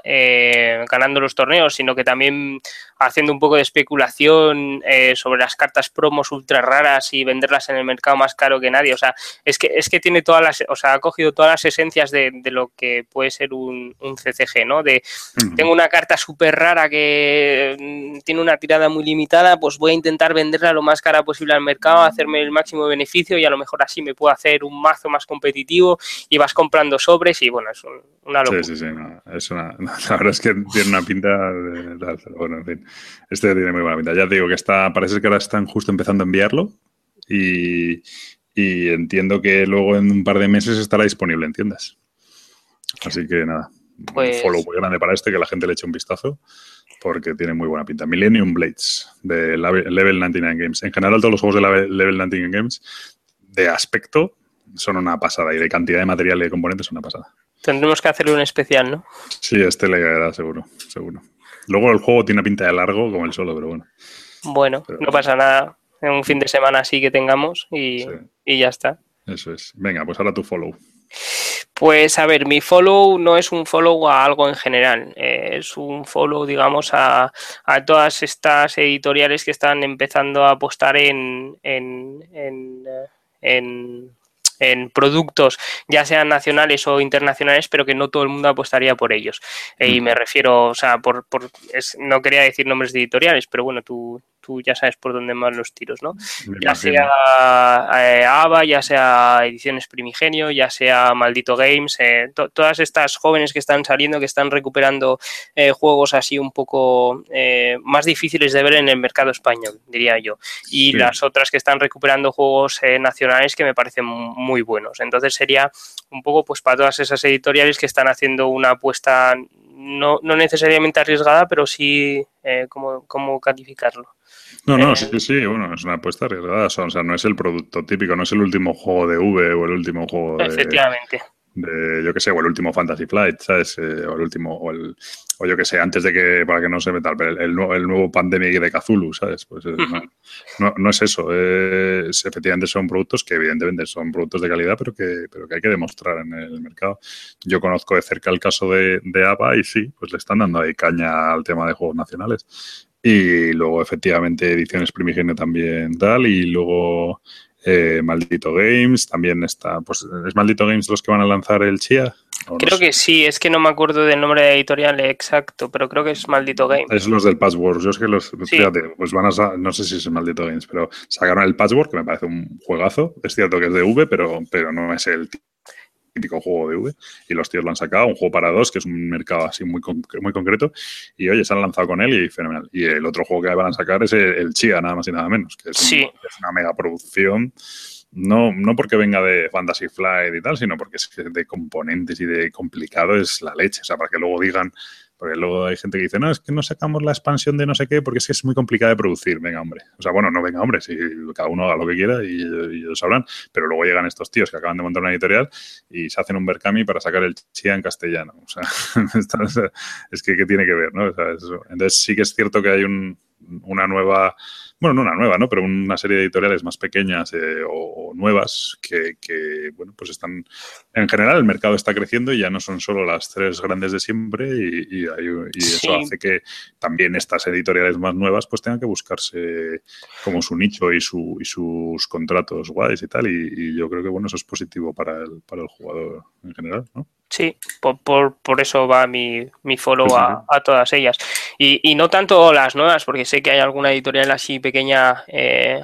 ganando los torneos, sino que también haciendo un poco de especulación eh, sobre las cartas promos ultra raras y venderlas en el mercado más caro que nadie. O sea, es que, es que tiene todas las, o sea, ha cogido todas las esencias de, lo que puede ser un, CCG, ¿no? De tengo una carta súper rara que mm, tiene una tirada muy limitada, pues voy a intentar venderla lo más cara posible al mercado, hacerme el máximo beneficio y a lo mejor así me puedo hacer un mazo más competitivo y vas comprando sobres y bueno, es una locura. Sí, sí, sí, es una, la verdad es que tiene una pinta de, bueno, en fin. Este tiene muy buena pinta. Ya te digo que está, parece que ahora están justo empezando a enviarlo y, entiendo que luego en un par de meses estará disponible en tiendas. Así que nada, un pues follow muy grande para este, que la gente le eche un vistazo, porque tiene muy buena pinta. Millennium Blades, de Level 99 Games. En general, todos los juegos de Level 99 Games, de aspecto, son una pasada, y de cantidad de material y de componentes son una pasada. Tendremos que hacerle un especial, ¿no? Sí, este le quedará seguro, seguro. Luego el juego tiene una pinta de largo como el solo, pero bueno. Bueno, no pasa nada. En un fin de semana así que tengamos y, ya está. Eso es. Venga, pues ahora tu follow. Pues a ver, mi follow no es un follow a algo en general, eh, es un follow, digamos, a, todas estas editoriales que están empezando a apostar en, en, en, en en productos, ya sean nacionales o internacionales, pero que no todo el mundo apostaría por ellos. y me refiero, o sea, por, por no quería decir nombres de editoriales, pero bueno, tú, tú ya sabes por dónde van los tiros, ¿no? ya sea eh, ABA, ya sea Ediciones Primigenio, ya sea Maldito Games, eh, todas estas jóvenes que están saliendo, que están recuperando eh, juegos así un poco más difíciles de ver en el mercado español, diría yo. Y las otras que están recuperando juegos nacionales que me parecen muy buenos. Entonces sería un poco pues para todas esas editoriales que están haciendo una apuesta no, no necesariamente arriesgada, pero sí, como ¿cómo, calificarlo? No, no, eh, sí, sí, bueno, es una apuesta arriesgada. O sea, no es el producto típico, no es el último juego de V o el último juego de. Efectivamente. De, yo qué sé, o el último Fantasy Flight, ¿sabes? Eh, o el último, o, el, o yo qué sé, antes de que, para que no se meta, el, el, nuevo, el nuevo Pandemic de Cthulhu, ¿sabes? Pues eh, no, no, es eso. Es, efectivamente son productos que evidentemente son productos de calidad, pero que, pero que hay que demostrar en el mercado. Yo conozco de cerca el caso de, de ABA y sí, pues le están dando ahí caña al tema de juegos nacionales. Y luego, efectivamente, Ediciones Primigenio también tal. Y luego eh, Maldito Games también está. Pues, ¿Es Maldito Games los que van a lanzar el Chia? Creo que sí, es que no me acuerdo del nombre de editorial exacto, pero creo que es Maldito Games. Es los del Password. Yo es que los. Fíjate, pues van a. No sé si es Maldito Games, pero sacaron el Password, que me parece un juegazo. Es cierto que es de V, pero, pero no es el típico juego de V, y los tíos lo han sacado, un juego para dos, que es un mercado así muy, muy concreto, y oye, se han lanzado con él y fenomenal. Y el otro juego que van a sacar es el, Chia, nada más y nada menos, que es, una mega producción. No, no porque venga de Fantasy Flight y tal, sino porque es que de componentes y de complicado es la leche. O sea, para que luego digan, porque luego hay gente que dice, no, es que no sacamos la expansión de no sé qué porque es que es muy complicada de producir. Venga, hombre. O sea, bueno, no venga, hombre, si cada uno haga lo que quiera y, ellos hablan. Pero luego llegan estos tíos que acaban de montar una editorial y se hacen un Berkami para sacar el Chia en castellano. O sea, es que ¿qué tiene que ver, no? Entonces sí que es cierto que hay una nueva bueno, no una nueva, ¿no? Pero una serie de editoriales más pequeñas eh, o, nuevas que, que, bueno, pues están, en general el mercado está creciendo y ya no son solo las tres grandes de siempre y, eso hace que también estas editoriales más nuevas pues tengan que buscarse como su nicho y, su, y sus contratos guays y tal y, yo creo que, bueno, eso es positivo para el, para el jugador en general, ¿no? Sí, por, por, por, eso va mi, mi follow a, a, todas ellas. Y, y, no tanto las nuevas, porque sé que hay alguna editorial así pequeña, eh,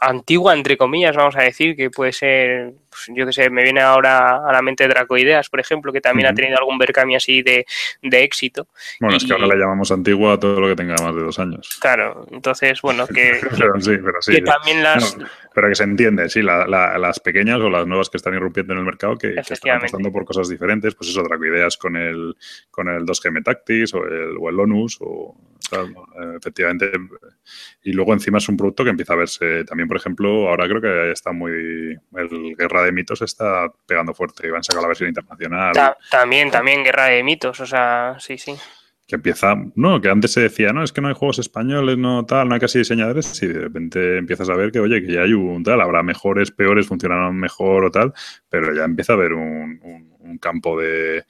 antigua, entre comillas, vamos a decir, que puede ser pues, yo que sé, me viene ahora a la mente Dracoideas, por ejemplo, que también ha tenido algún Berkami así de, éxito. Bueno, es que ahora le llamamos antigua a todo lo que tenga más de dos años. Claro, entonces, bueno, que, pero sí, pero sí, también las... pero que se entiende, sí, las pequeñas o las nuevas que están irrumpiendo en el mercado que, están apostando por cosas diferentes, pues eso, Dracoideas con el, con el 2G Tactics o el, o el Onus o efectivamente. Y luego encima es un producto que empieza a verse también, por ejemplo, ahora creo que está muy... El Guerra de Mitos está pegando fuerte y van a sacar la versión internacional. también, también Guerra de Mitos, o sea, sí, sí. Que empieza, no, que antes se decía, no, es que no hay juegos españoles, no tal, no hay casi diseñadores, y de repente empiezas a ver que, oye, que ya hay un tal, habrá mejores, peores, funcionarán mejor o tal, pero ya empieza a haber un campo de,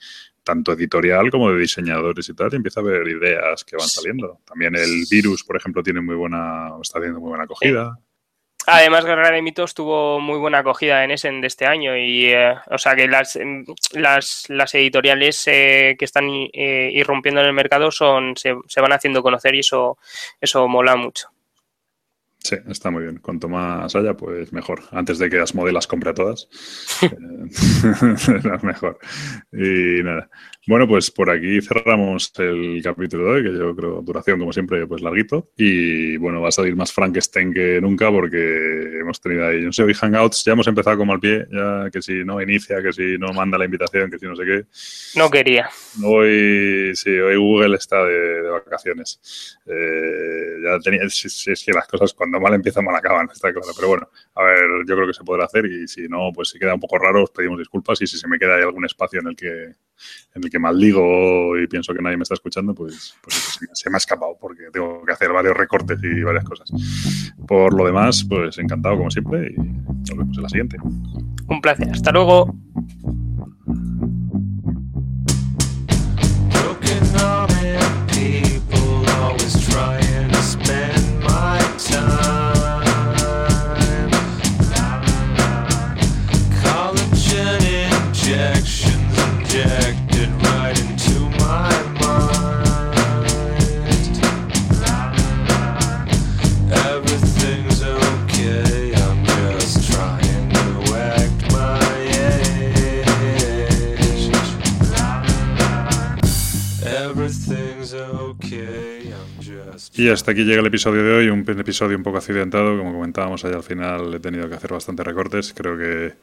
tanto editorial como de diseñadores y tal, y empieza a haber ideas que van saliendo. También el virus, por ejemplo, tiene muy buena, está teniendo muy buena acogida. Además, Guerra de Mitos tuvo muy buena acogida en Essen de este año y, eh, o sea, que las, las, las editoriales eh, que están eh, irrumpiendo en el mercado son se, se, van haciendo conocer y eso, eso mola mucho. Sí, está muy bien. Cuanto más haya, pues mejor. Antes de que Asmodee las compre todas, eh, mejor. Y nada. Bueno, pues por aquí cerramos el capítulo de hoy, que yo creo duración, como siempre, pues larguito. Y bueno, va a salir más Frankenstein que nunca porque hemos tenido ahí, no sé, hoy Hangouts, ya hemos empezado como al pie, ya que si no inicia, que si no manda la invitación, que si no sé qué. No quería. Hoy, sí, hoy Google está de, vacaciones. Eh, ya tenía, si, es que las cosas cuando mal empiezan, mal acaban, está claro. Pero bueno, a ver, yo creo que se podrá hacer y si no, pues si queda un poco raro, os pedimos disculpas y si se me queda ahí algún espacio en el que en el que maldigo y pienso que nadie me está escuchando, pues, pues se, me ha escapado porque tengo que hacer varios recortes y varias cosas. Por lo demás, pues encantado como siempre y nos vemos en la siguiente. Un placer. Hasta luego. Y hasta aquí llega el episodio de hoy, un episodio un poco accidentado, como comentábamos allá al final he tenido que hacer bastantes recortes, creo que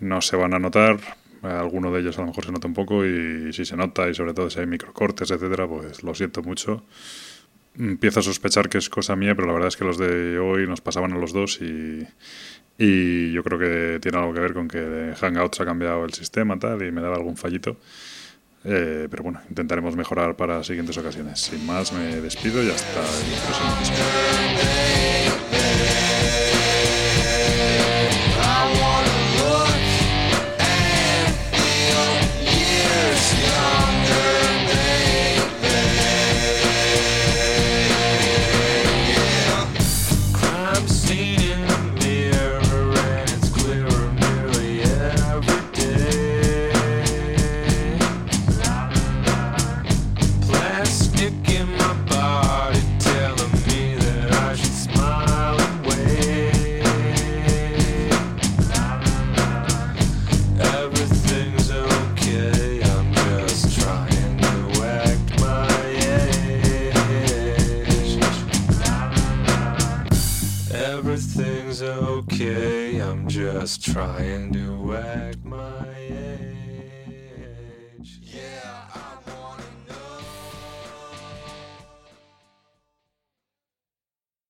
no se van a notar, alguno de ellos a lo mejor se nota un poco y si se nota y sobre todo si hay microcortes, etcétera, pues lo siento mucho. Empiezo a sospechar que es cosa mía, pero la verdad es que los de hoy nos pasaban a los dos y, y yo creo que tiene algo que ver con que Hangouts ha cambiado el sistema tal y me daba algún fallito. Eh, pero bueno, intentaremos mejorar para siguientes ocasiones. Sin más, me despido y hasta el próximo episodio. Just trying to wag my.